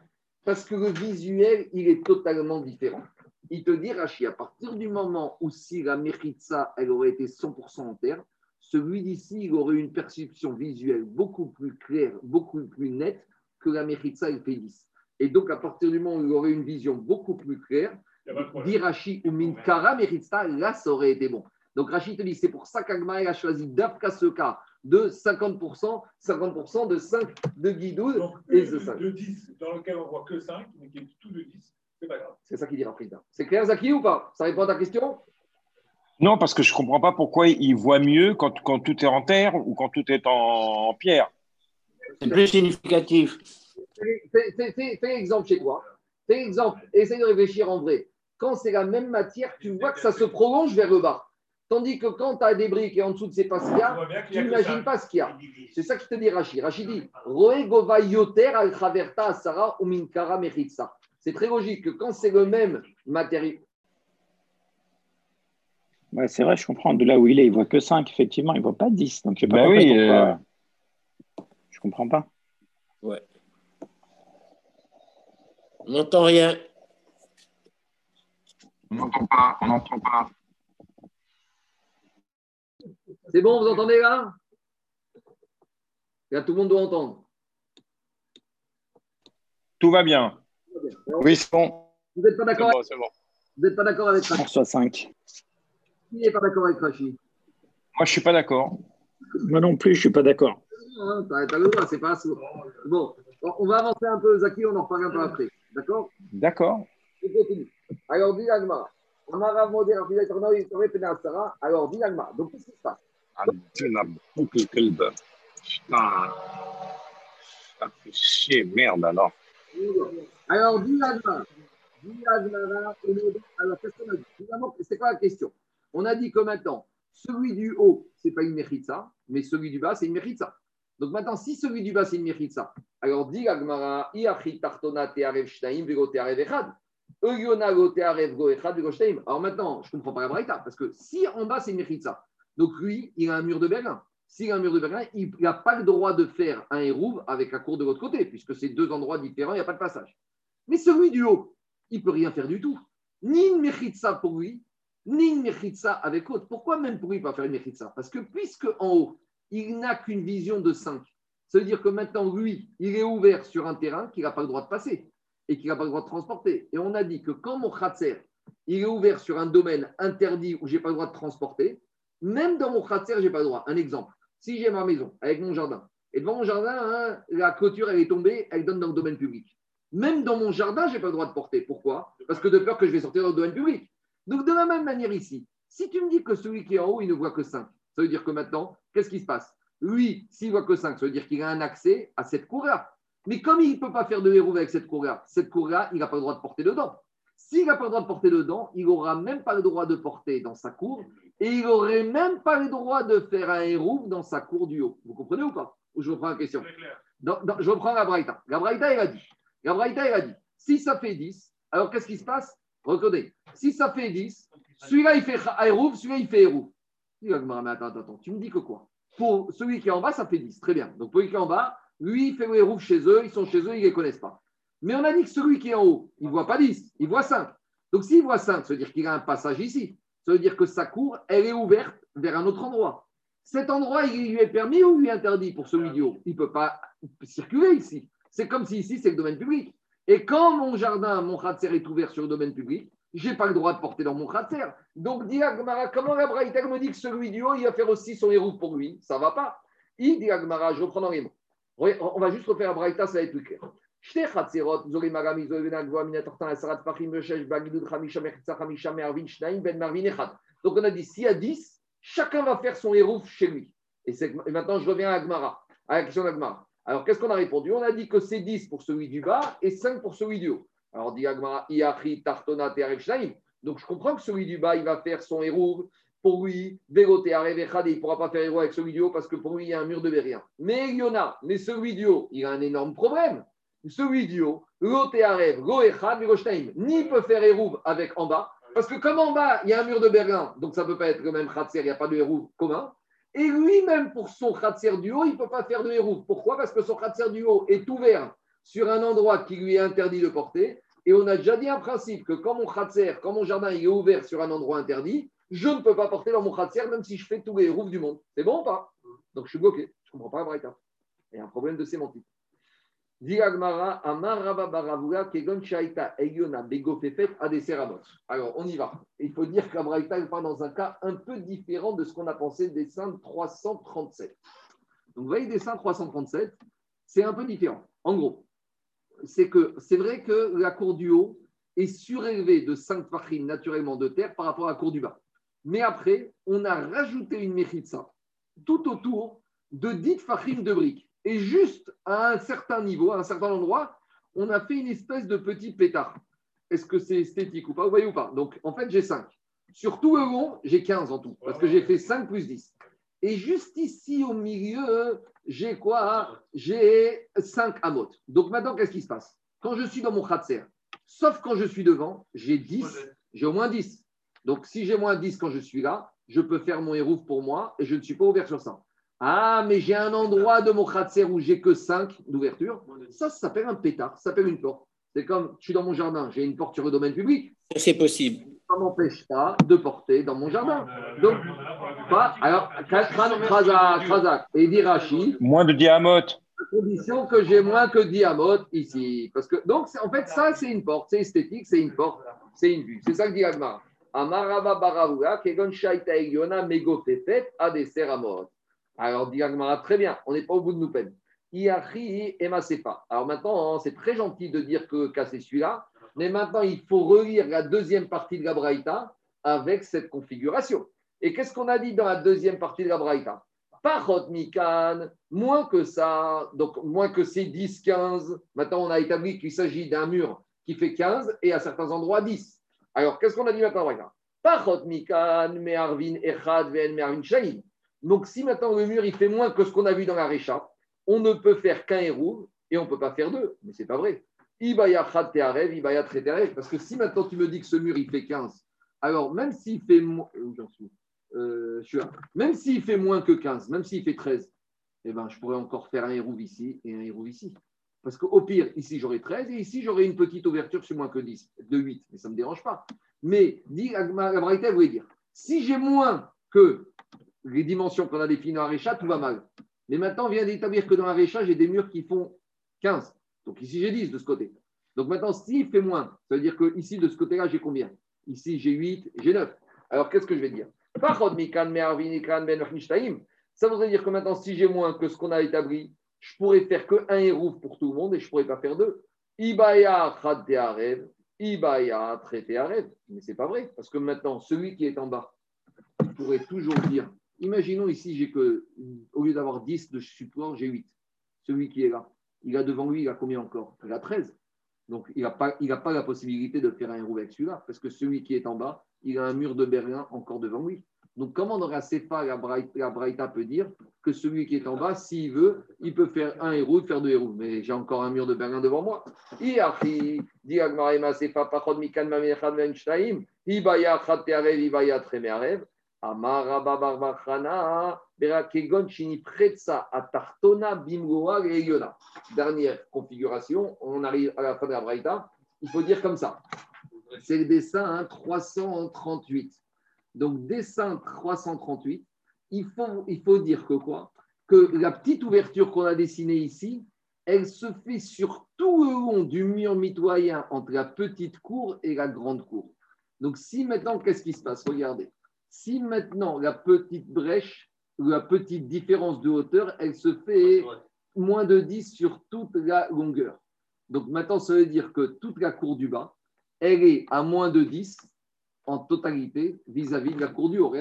Parce que le visuel, il est totalement différent. Il te dit, Rachid, à partir du moment où si la Mechitza, elle aurait été 100% en terre, celui d'ici, il aurait une perception visuelle beaucoup plus claire, beaucoup plus nette que la Mechitza, elle fait 10. Et donc, à partir du moment où il aurait une vision beaucoup plus claire, dit Rachid ou Minkara Mechitza, là, ça aurait été bon. Donc, Rachid te dit, c'est pour ça qu'Agmaël a choisi d'Afka ce cas de 50%, 50% de 5 de Guidoud Donc, et de de, 5. de 10 dans lequel on voit que 5, mais qui est tout de 10, c'est pas grave. C'est ça qu'il dit Rafrida. C'est clair, Zaki, ou pas? Ça répond à ta question? Non, parce que je ne comprends pas pourquoi il voit mieux quand, quand tout est en terre ou quand tout est en, en pierre. C'est plus significatif. Fais, fais- fais- fais- fais exemple chez toi. Fais exemple, essaye de réfléchir en vrai. Quand c'est la même matière, tu vois que ça se prolonge vers le bas. Tandis que quand tu as des briques et en dessous de ces pas ce qu'il y On a, voit bien qu'il tu n'imagines pas ce qu'il y a. C'est ça qui te dit Rachid. Rachid dit Roe Gova Yoter al Minkara Mechitsa. C'est très logique que quand c'est le même matériau. Ouais, c'est vrai, je comprends. De là où il est, il voit que 5, effectivement, il voit pas 10. Donc, je Ben pourquoi oui, euh. Je comprends pas. On n'entend rien. on n'entend pas, on n'entend pas. C'est bon, vous entendez là? Là, tout le monde doit entendre. Tout va bien. Oui, c'est bon. Vous n'êtes pas d'accord avec- c'est bon. vous n'êtes pas d'accord avec Rachid? Reçoit 5. Qui n'est pas d'accord avec Rachid? Moi, je suis pas d'accord. Moi non plus, je suis pas d'accord. Hein, T'as t'as le droit, c'est pas sourd. Bon, on va avancer un peu, Zaki, on en reparle un peu après. D'accord? D'accord. On continue. Alors, Sarah. Alors, dis Agma. Donc, qu'est-ce qui se passe? Putain. Ça fait chier, merde alors. Alors. Dis Agmara, Modé. Alors, qu'est-ce qu'on a dit? C'est quoi la question? On a dit que maintenant, celui du haut, ce n'est pas une Mechitza, mais celui du bas, c'est une Mechitza. Donc maintenant, si celui du bas, c'est une Mechitza, alors dis Agmara, Iachi Tartona Tearev Shnaim, Vego Tearev Echad. Eugiona Go Echad. Alors maintenant, je ne comprends pas la Braïta, parce que si en bas, c'est une Mechitza, donc lui, il a un mur de Berlin. S'il a un mur de Berlin, il n'a pas le droit de faire un hérouve avec la cour de l'autre côté, puisque c'est deux endroits différents, il n'y a pas de passage. Mais celui du haut, il ne peut rien faire du tout. Ni une Mechitza pour lui, ni une Mechitza avec l'autre. Pourquoi même pour lui, pas faire une Mechitza? Parce que puisque en haut, il n'a qu'une vision de 5, ça veut dire que maintenant, lui, il est ouvert sur un terrain qu'il n'a pas le droit de passer et qu'il n'a pas le droit de transporter. Et on a dit que quand mon Khatser, il est ouvert sur un domaine interdit où je n'ai pas le droit de transporter, même dans mon Khatser, je n'ai pas le droit. Un exemple, si j'ai ma maison avec mon jardin, et devant mon jardin, hein, la clôture, elle est tombée, elle donne dans le domaine public. Même dans mon jardin, je n'ai pas le droit de porter. Pourquoi? Parce que de peur que je vais sortir dans le domaine public. Donc, de la même manière ici, si tu me dis que celui qui est en haut, il ne voit que 5, ça veut dire que maintenant, qu'est-ce qui se passe? Lui, s'il voit que 5, ça veut dire qu'il a un accès à cette cour-là. Mais comme il ne peut pas faire de héros avec cette cour-là, cette cour-là, il n'a pas le droit de porter dedans. S'il n'a pas le droit de porter dedans, il n'aura même pas le droit de porter dans sa cour et il n'aurait même pas le droit de faire un héros dans sa cour du haut. Vous comprenez ou pas? Je reprends la question? Dans- je reprends la Braïta. La Braïta, elle a dit La Braïta, elle a dit si ça fait 10, alors qu'est-ce qui se passe? Recordez, si ça fait 10, celui-là il fait Aérouf, celui-là il fait Aérouf. Mais attends, attends, attends, tu me dis que quoi? Pour celui qui est en bas, ça fait 10, très bien. Donc pour celui qui est en bas, lui, il fait Aérouf chez eux, ils sont chez eux, ils ne les connaissent pas. Mais on a dit que celui qui est en haut, il ne voit pas 10, il voit 5. Donc s'il voit 5, ça veut dire qu'il a un passage ici. Ça veut dire que sa cour, elle est ouverte vers un autre endroit. Cet endroit, il lui est permis ou lui est interdit pour celui du haut Il ne peut pas circuler ici. C'est comme si ici, c'est le domaine public. Et quand mon jardin, mon khatser est ouvert sur le domaine public, je n'ai pas le droit de porter dans mon khatser. Donc, dit comment la Braïta me dit que celui du haut, il va faire aussi son héros pour lui? Ça ne va pas. Il dit Agmara, je reprends dans les mots. On va juste refaire la Braïta, ça va être plus clair. Donc on a dit, s'il y a 10, chacun va faire son hérouf chez lui. Et, maintenant, je reviens à Agmara, à la question d'Agmara. Alors, qu'est-ce qu'on a répondu? On a dit que c'est 10 pour celui du bas et 5 pour celui du haut. Alors, dit Agmara, Iachi, Tartona, Donc, je comprends que celui du bas, il va faire son hérouf. Pour lui, Vélote, il ne pourra pas faire héros avec celui du haut parce que pour lui, il y a un mur de Bérien. Mais il y en a, mais celui du haut, il a un énorme problème celui du haut, ni peut faire Hérouv avec en bas, parce que comme en bas, il y a un mur de Berlin, donc ça ne peut pas être le même Khatser, il n'y a pas de Hérouv commun. Et lui-même, pour son Khatser du haut, il ne peut pas faire de Hérouv. Pourquoi? Parce que son Khatser du haut est ouvert sur un endroit qui lui est interdit de porter. Et on a déjà dit un principe que quand mon Khatser, quand mon jardin est ouvert sur un endroit interdit, je ne peux pas porter dans mon Khatser, même si je fais tous les Hérouv du monde. C'est bon ou pas? Donc je suis bloqué. Je ne comprends pas la Braïta. Il y a un problème de sémantique. Alors, on y va. Il faut dire qu'Abraïta pas dans un cas un peu différent de ce qu'on a pensé des saints 337. Donc, vous voyez, des saints 337, c'est un peu différent. En gros, c'est que c'est vrai que la cour du haut est surélevée de 5 fachim naturellement de terre par rapport à la cour du bas. Mais après, on a rajouté une ça tout autour de 10 fachim de briques. Et juste à un certain niveau, à un certain endroit, on a fait une espèce de petit pétard. Est-ce que c'est esthétique ou pas Vous voyez ou pas? Donc, en fait, j'ai 5. Sur tout le long, j'ai 15 en tout, parce que j'ai fait 5 plus 10. Et juste ici, au milieu, j'ai quoi? J'ai 5 amot. Donc maintenant, qu'est-ce qui se passe? Quand je suis dans mon khatser, sauf quand je suis devant, j'ai 10, j'ai au moins 10. Donc si j'ai moins 10 quand je suis là, je peux faire mon hérouf pour moi et je ne suis pas ouvert sur ça. Ah, mais j'ai un endroit de mon khatser où j'ai que 5 d'ouverture. Ça, ça s'appelle un pétard, ça s'appelle une porte. C'est comme, je suis dans mon jardin, j'ai une porte sur le domaine public. C'est possible. Ça ne m'empêche pas de porter dans mon jardin. Donc, pas. Alors, Krazak et Dirachi. Moins de diamote. À condition que j'ai moins que diamote ici. Parce que, donc, en fait, ça, c'est une porte. C'est esthétique, c'est une porte, c'est une vue. C'est ça que dit Agmar. Amarava Baravura, Kegon Shaita Megofefet, Adeseramot. Alors, dit très bien, on n'est pas au bout de nous peine. Iachi et Masefa. Alors maintenant, hein, c'est très gentil de dire que c'est celui-là, mais maintenant, il faut relire la deuxième partie de la Braïta avec cette configuration. Et qu'est-ce qu'on a dit dans la deuxième partie de la Braïta? Parot Mikan, moins que ça, donc moins que ces 10, 15. Maintenant, on a établi qu'il s'agit d'un mur qui fait 15 et à certains endroits 10. Alors, qu'est-ce qu'on a dit maintenant Parot Mikan, Me'arvin Echad, Ve'en Me'arvin Shahin. Donc, si maintenant le mur il fait moins que ce qu'on a vu dans la Récha, on ne peut faire qu'un héros et on ne peut pas faire deux. Mais ce n'est pas vrai. Ibaya Ibaya Parce que si maintenant tu me dis que ce mur il fait 15, alors même s'il fait moins. Euh, même s'il fait moins que 15, même s'il fait 13, eh ben, je pourrais encore faire un héros ici et un héros ici. Parce qu'au pire, ici j'aurai 13 et ici j'aurai une petite ouverture sur moins que 10, de 8, mais ça ne me dérange pas. Mais, dit la Braïta voulait dire, si j'ai moins que les dimensions qu'on a définies dans la Récha, tout va mal. Mais maintenant, on vient d'établir que dans la Récha, j'ai des murs qui font 15. Donc ici, j'ai 10 de ce côté. Donc maintenant, s'il fait moins, ça veut dire que ici, de ce côté-là, j'ai combien? Ici, j'ai 8, j'ai 9. Alors, qu'est-ce que je vais dire? Ben Ça voudrait dire que maintenant, si j'ai moins que ce qu'on a établi, je pourrais faire que un hérouf pour tout le monde et je pourrais pas faire deux. Ibaya Ibaya Mais ce n'est pas vrai, parce que maintenant, celui qui est en bas, il pourrait toujours dire Imaginons ici, j'ai que, au lieu d'avoir 10 de support, j'ai 8. Celui qui est là, il a devant lui, il a combien encore? Il a 13. Donc, il n'a pas, pas la possibilité de faire un roue avec celui-là, parce que celui qui est en bas, il a un mur de Berlin encore devant lui. Donc, comment dans la Braïta, la Braïta peut dire que celui qui est en bas, s'il veut, il peut faire un héros, faire deux héros? Mais j'ai encore un mur de Berlin devant moi. Dernière configuration, on arrive à la fin de la Braïta. Il faut dire comme ça. C'est le dessin hein, 338. Donc, dessin 338, il faut, il faut dire que quoi? Que la petite ouverture qu'on a dessinée ici, elle se fait sur tout le long du mur mitoyen entre la petite cour et la grande cour. Donc, si maintenant, qu'est-ce qui se passe? Regardez. Si maintenant la petite brèche, la petite différence de hauteur, elle se fait moins de 10 sur toute la longueur. Donc maintenant, ça veut dire que toute la cour du bas, elle est à moins de 10 en totalité vis-à-vis de la cour du haut.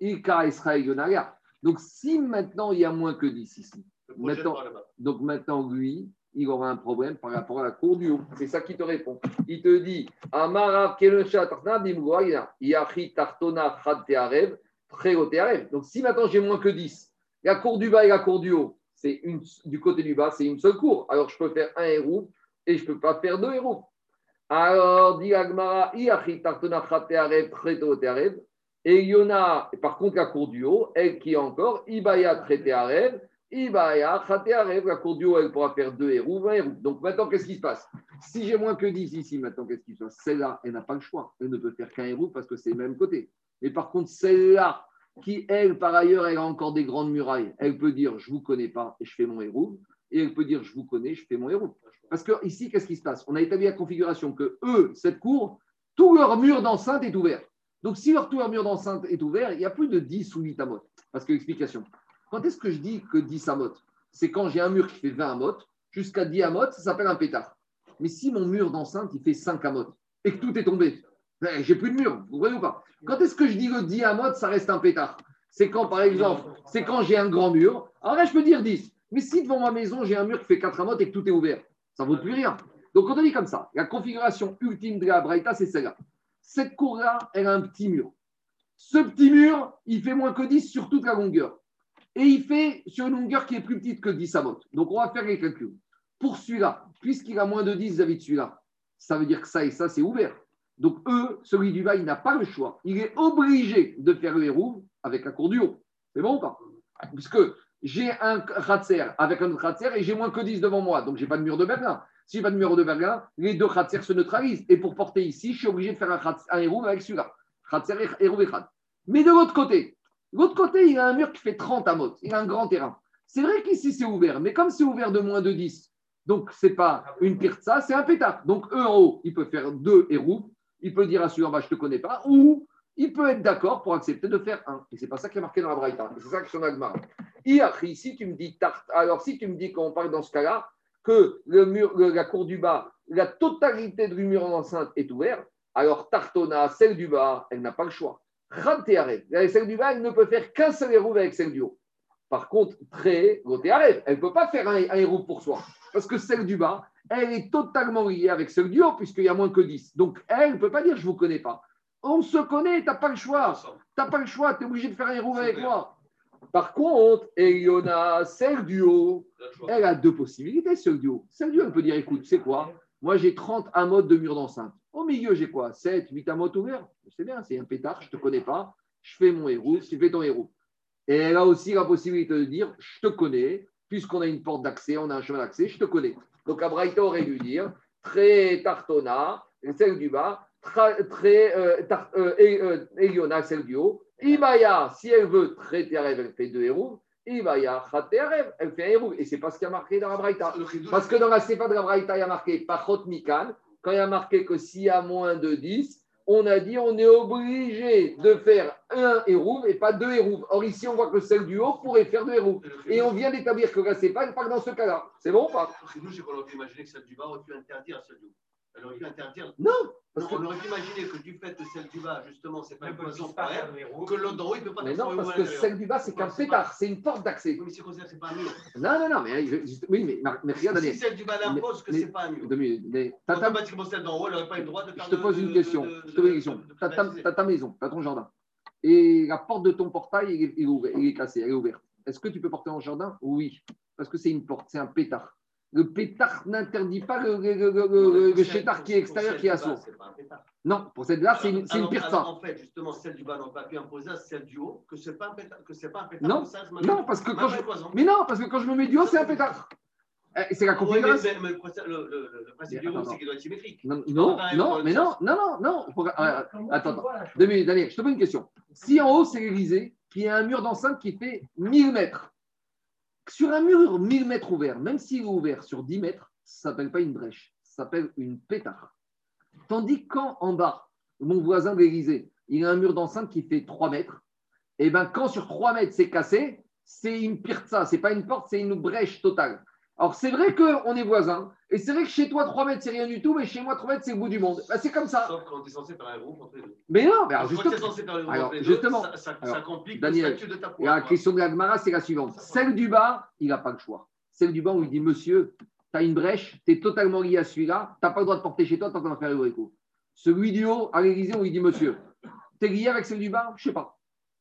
Ika esra egonaga. Donc, si maintenant il y a moins que 10 ici, Maintenant- donc maintenant lui, il aura un problème par rapport à la cour du haut. C'est ça qui te répond. Il te dit Amara kelosha tartana bimgoya, yachi tartona. Donc, si maintenant j'ai moins que 10, la cour du bas et la cour du haut, c'est une, du côté du bas, c'est une seule cour. Alors, je peux faire un héros et je ne peux pas faire deux héros. Alors, dit Agmara, Tartona Chatearev, Treto Tearev. Et Yona, par contre, la cour du haut, elle qui est encore, Ibaya Tretearev, Ibaya Chatearev. La cour du haut, elle pourra faire deux héros, un héros. Donc maintenant, qu'est-ce qui se passe? Si j'ai moins que 10 ici, maintenant, qu'est-ce qui se passe? Celle-là, elle n'a pas le choix. Elle ne peut faire qu'un héros parce que c'est le même côté. Mais par contre, celle-là, qui, elle, par ailleurs, elle a encore des grandes murailles, elle peut dire, je ne vous connais pas et je fais mon héros. Et elle peut dire, je vous connais, je fais mon héros. Parce que ici, qu'est-ce qui se passe? On a établi la configuration que eux, cette cour, tout leur mur d'enceinte est ouvert. Donc, si leur tout leur mur d'enceinte est ouvert, il y a plus de 10 ou 8 amotes. Parce que, explication. Quand est-ce que je dis que 10 amotes C'est quand j'ai un mur qui fait 20 amotes, jusqu'à 10 amotes, ça s'appelle un pétard. Mais si mon mur d'enceinte, il fait 5 amotes, et que tout est tombé, ben, j'ai plus de mur, vous voyez ou pas? Quand est-ce que je dis que 10 amotes, ça reste un pétard? C'est quand, par exemple, c'est quand j'ai un grand mur. Alors là, je peux dire 10. Mais si devant ma maison, j'ai un mur qui fait 4 amotes et que tout est ouvert, ça ne vaut plus rien. Donc, on a dit comme ça. La configuration ultime de la Braïta, c'est celle-là. Cette cour-là, elle a un petit mur. Ce petit mur, il fait moins que 10 sur toute la longueur. Et il fait sur une longueur qui est plus petite que 10 amotes. Donc, on va faire les calculs. Pour celui-là, puisqu'il a moins de 10 vis-à-vis de celui-là, ça veut dire que ça et ça, c'est ouvert. Donc, eux, celui du bas, il n'a pas le choix. Il est obligé de faire le héros avec la cour du haut. C'est bon ou pas? Puisque j'ai un khatser avec un autre khatser et j'ai moins que 10 devant moi. Donc, je n'ai pas de mur de Berlin. Si je n'ai pas de mur de Berlin, les deux khatser se neutralisent. Et pour porter ici, je suis obligé de faire un, khatser- avec celui-là. Khatser et héros et. Mais de l'autre côté, l'autre côté, il a un mur qui fait 30 amotes. Il a un grand terrain. C'est vrai qu'ici, c'est ouvert. Mais comme c'est ouvert de moins de 10, donc ce n'est pas une pirza, c'est un pétard. Donc, eux en haut, il peut faire deux héros. Il peut dire à celui en bas, je ne te connais pas. Ou il peut être d'accord pour accepter de faire un. Et c'est pas ça qui est marqué dans la Braïta. Et C'est ça que son Agmar. Si tu me dis tarte, alors si tu me dis qu'on parle dans ce cas-là, que la cour du bas, la totalité du mur d'enceinte est ouverte, alors Tartona, celle du bas, elle n'a pas le choix. Khantearev, celle du bas, elle ne peut faire qu'un seul héros avec celle du haut. Par contre, très Gotéarev, elle ne peut pas faire un, un héros pour soi. Parce que celle du bas, elle est totalement liée avec celle du haut, puisqu'il y a moins que 10. Donc, elle ne peut pas dire je ne vous connais pas. On se connaît, tu n'as pas le choix. Tu n'as pas le choix, tu es obligé de faire un C'est avec moi. Par contre, Eliona, celle du haut, elle a deux possibilités, celle du haut. Celle du haut, elle peut dire écoute, c'est quoi? Moi, j'ai 30 amotes de mur d'enceinte. Au milieu, j'ai quoi? 7, 8 amotes ouverts? C'est bien, c'est un pétard, je ne te connais pas. Je fais mon héros, tu fais ton héros. Et elle a aussi la possibilité de dire je te connais, puisqu'on a une porte d'accès, on a un chemin d'accès, je te connais. Donc, Abraïta aurait dû dire très tartona, celle du bas, très euh, tar- euh, et, euh, Eliona, celle du haut. Ibaya, si elle veut très Terev, elle fait deux héros. Ibaya, Terev, elle fait un héros. Et c'est pas ce qu'il y a marqué dans la Braïta. Parce que dans la Sefa de la Braïta, il y a marqué Pachot Mikan. Quand il y a marqué que s'il y a moins de 10, on a dit on est obligé de faire un héros et pas deux héros. Or, ici, on voit que celle du haut pourrait faire deux ridou, Et on vient d'établir que Sefa, elle parle dans ce cas-là. C'est bon ou pas? Le ridou, c'est qu'on aurait pu imaginer que celle du bas aurait pu interdire à celle du haut. Aurait pu interdire. Non, Non, parce que- on aurait pu imaginer que du fait que celle du bas, justement, c'est pas Ne une poison faire elle, que l'autre d'en haut, il peut pas mais non, parce que celle du bas, c'est qu'un pétard, c'est une porte d'accès. Oui, mais c'est considéré que c'est pas un mur. Non, non, non, mais je- juste- oui, mais, mais regarde, Si celle du bas l'impose que c'est pas un mur. mais Automatiquement, celle d'en haut, elle n'aurait pas eu le droit de faire Je te pose une question. Je te pose une question. T'as ta, privatiser. t'as ta maison, t'as ton jardin. Et la porte de ton portail, il est, il est ouvert- il est cassé, elle est ouverte. Est-ce que tu peux porter le jardin? Oui. Parce que c'est une porte, c'est un pétard. Le pétard n'interdit pas le, le, le, le- le- le chétard qui est extérieur qui est du à bas, sourd. c'est pas un pétard. Non, pour celle-là, c'est une, c'est une alors- pirza. alors, En fait, justement, celle du bas n'ont pas pu imposer à celle du haut que c'est pas un pétard. Que c'est pas un pétard Non, ça, Non, parce que quand je... Mais non, parce que quand je me mets du haut, c'est un pétard. Eh, C'est la mais- configuration. mais- mais le principe- le- le- le du haut, attends, c'est qu'il doit être symétrique. Non, non, non, mais non, non, non, non. Faut- euh, attends, chose Deux minutes, Daniel, je te pose une question. Si en haut, c'est l'Élysée, qui a un mur d'enceinte qui fait 1000 mètres, sur un mur 1000 mètres ouvert, même s'il est ouvert sur 10 mètres, ça s'appelle pas une brèche, ça s'appelle une pétard. Tandis que quand en bas, mon voisin de l'Élysée, il a un mur d'enceinte qui fait 3 mètres, et bien quand sur 3 mètres c'est cassé, c'est une pirza, c'est pas une porte, c'est une brèche totale. Alors c'est vrai qu'on est voisins, et c'est vrai que chez toi 3 mètres c'est rien du tout, mais chez moi 3 mètres c'est le bout du monde. Ben, c'est comme ça. Sauf quand tu es censé faire un groupe entre les deux. Mais non, mais alors Quand tu es justement, censé faire alors, entre les deux, justement, ça, ça- alors, ça complique Daniel, le statut de ta la question de l'Agmara, c'est la suivante. Celle du bas, il n'a pas le choix. Celle du bas, on lui dit Monsieur, tu as une brèche, tu es totalement lié à celui-là, tu n'as pas le droit de porter chez toi tant qu'on va faire le écho. Celui du haut, à l'Élysée, on lui dit Monsieur, tu es lié avec celle du bas? Je ne sais pas.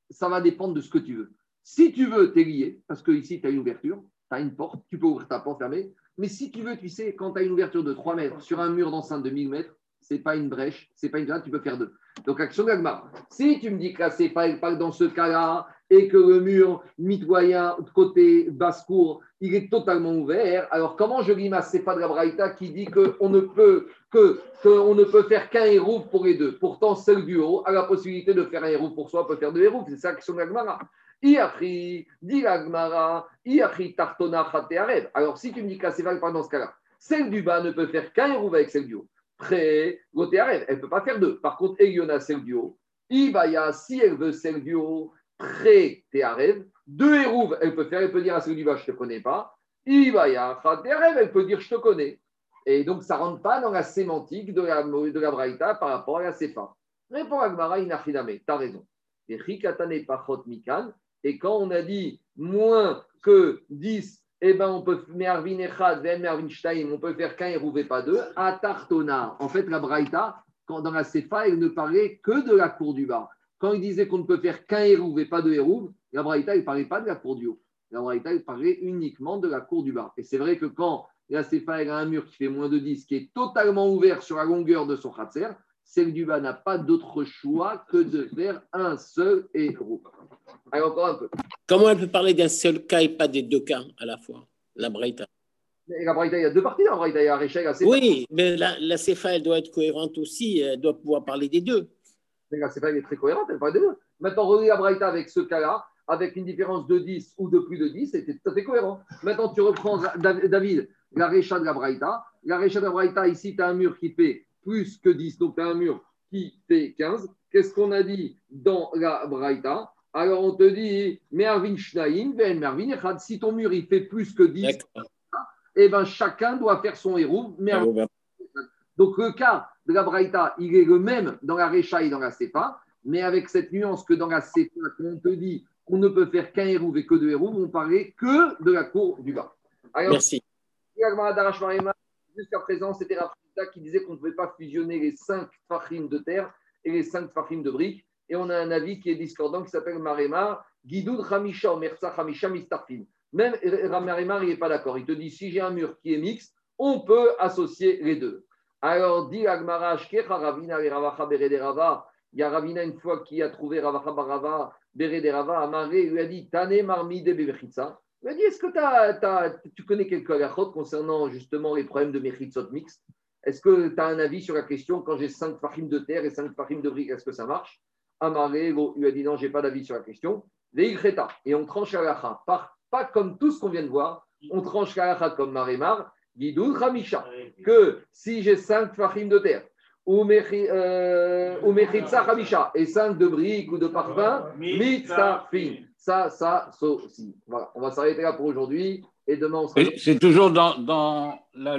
Ça va dépendre de ce que tu veux. Si tu veux, tu es lié, parce que ici, tu as une ouverture, tu as une porte, tu peux ouvrir ta porte fermée. Mais si tu veux, tu sais, quand tu as une ouverture de 3 mètres sur un mur d'enceinte de 1000 mètres, c'est pas une brèche, c'est pas une grade, tu peux faire deux. Donc, action d'Agmar. Si tu me dis que là, c'est pas, pas dans ce cas-là, et que le mur mitoyen côté basse-cour, il est totalement ouvert, alors comment je limace C'est pas de la Braïta qui dit qu'on ne peut que qu'on ne peut faire qu'un héros pour les deux? Pourtant, celle du haut a la possibilité de faire un héros pour soi, peut faire deux héros. C'est ça l'action d'Agmara. Iachri, Iachri tartona chatearev. Alors, si tu me dis que c'est valable pas dans ce cas-là, celle du bas ne peut faire qu'un héros avec celle du haut. Gotéarev, elle ne peut pas faire deux. Par contre, Eliona, celle du haut. Ibaya, si elle veut celle du haut, près Théarev, deux hérouves, elle peut faire, elle peut dire à celle du bas, je ne te connais pas. Ibaya, Théarev, elle peut dire, je te connais. Et donc, ça ne rentre pas dans la sémantique de la, de la Braïta par rapport à la Sefa. Répond Agmara, Inachidame, tu as raison. Rikatane Pachot Mikan, et quand on a dit moins que 10, eh ben on peut peut faire qu'un hérouve et pas deux. À Tartona, en fait, la Braïta, quand dans la Sefa, elle ne parlait que de la cour du bas. Quand il disait qu'on ne peut faire qu'un hérouve et pas deux hérouves, la Braïta, ne parlait pas de la cour du haut. La Braïta, parlait uniquement de la cour du bas. Et c'est vrai que quand la Sefa, a un mur qui fait moins de 10, qui est totalement ouvert sur la longueur de son khatser, celle du bas n'a pas d'autre choix que de faire un seul héros. Allez, encore un peu. Comment elle peut parler d'un seul cas et pas des deux cas à la fois, la Braïta la Braïta, il y a deux parties dans la Braïta. Il y a Récha et la. Oui, mais la, la CFA, elle doit être cohérente aussi, elle doit pouvoir parler des deux. Mais la Sefa, elle est très cohérente, elle parle des deux. Maintenant, relis la Braïta avec ce cas-là, avec une différence de 10 ou de plus de 10, c'était tout à fait cohérent. Maintenant, tu reprends, Dav- David, la Récha de la Braïta. La Récha de la Braïta, ici, tu as un mur qui fait plus que 10, donc tu as un mur qui fait 15. Qu'est-ce qu'on a dit dans la Braïta? Alors, on te dit, Mervin Schnaim, Ven Mervin Echad. Si ton mur, il fait plus que 10, D'accord. eh ben, chacun doit faire son héros. Donc le cas de la Braïta, il est le même dans la Récha et dans la Sefa, mais avec cette nuance que dans la Sefa, on te dit qu'on ne peut faire qu'un héros et que deux héros, on parlait que de la cour du bas. Alors, Merci. Jusqu'à présent, c'était la Braïta qui disait qu'on ne pouvait pas fusionner les cinq fachim de terre et les cinq fachim de briques. Et on a un avis qui est discordant qui s'appelle Marema, Gidoud Hamisha, Omerza Hamisha, Mistarfin. Même Marema, il n'est pas d'accord. Il te dit si j'ai un mur qui est mixte, on peut associer les deux. Alors, dit Agmara, Ravina Ravacha Berederava. Il y a Ravina une fois qui a trouvé Ravacha Barava, Berederava, Amaré, il lui a dit Tane Marmi de Bebechitsa. Il lui a dit Est-ce que t'as- t'as- tu connais quelques halachot concernant justement les problèmes de Mechitzot mixtes Est-ce que tu as un avis sur la question quand j'ai cinq fachim de terre et cinq fachim de briques, est-ce que ça marche? Amaré bon, lui a dit Non, j'ai pas d'avis sur la question. Et on tranche la halacha. Pas, comme tout ce qu'on vient de voir. On tranche la halacha comme Marémar, Guidoul Hamisha que si j'ai cinq fachim de terre, ou mechi- euh, ou mechitza hamisha, et cinq de briques ou de parfum, mitzafin. Ça, ça, ça aussi. Voilà, on va s'arrêter là pour aujourd'hui, et demain on sera... C'est toujours dans, dans la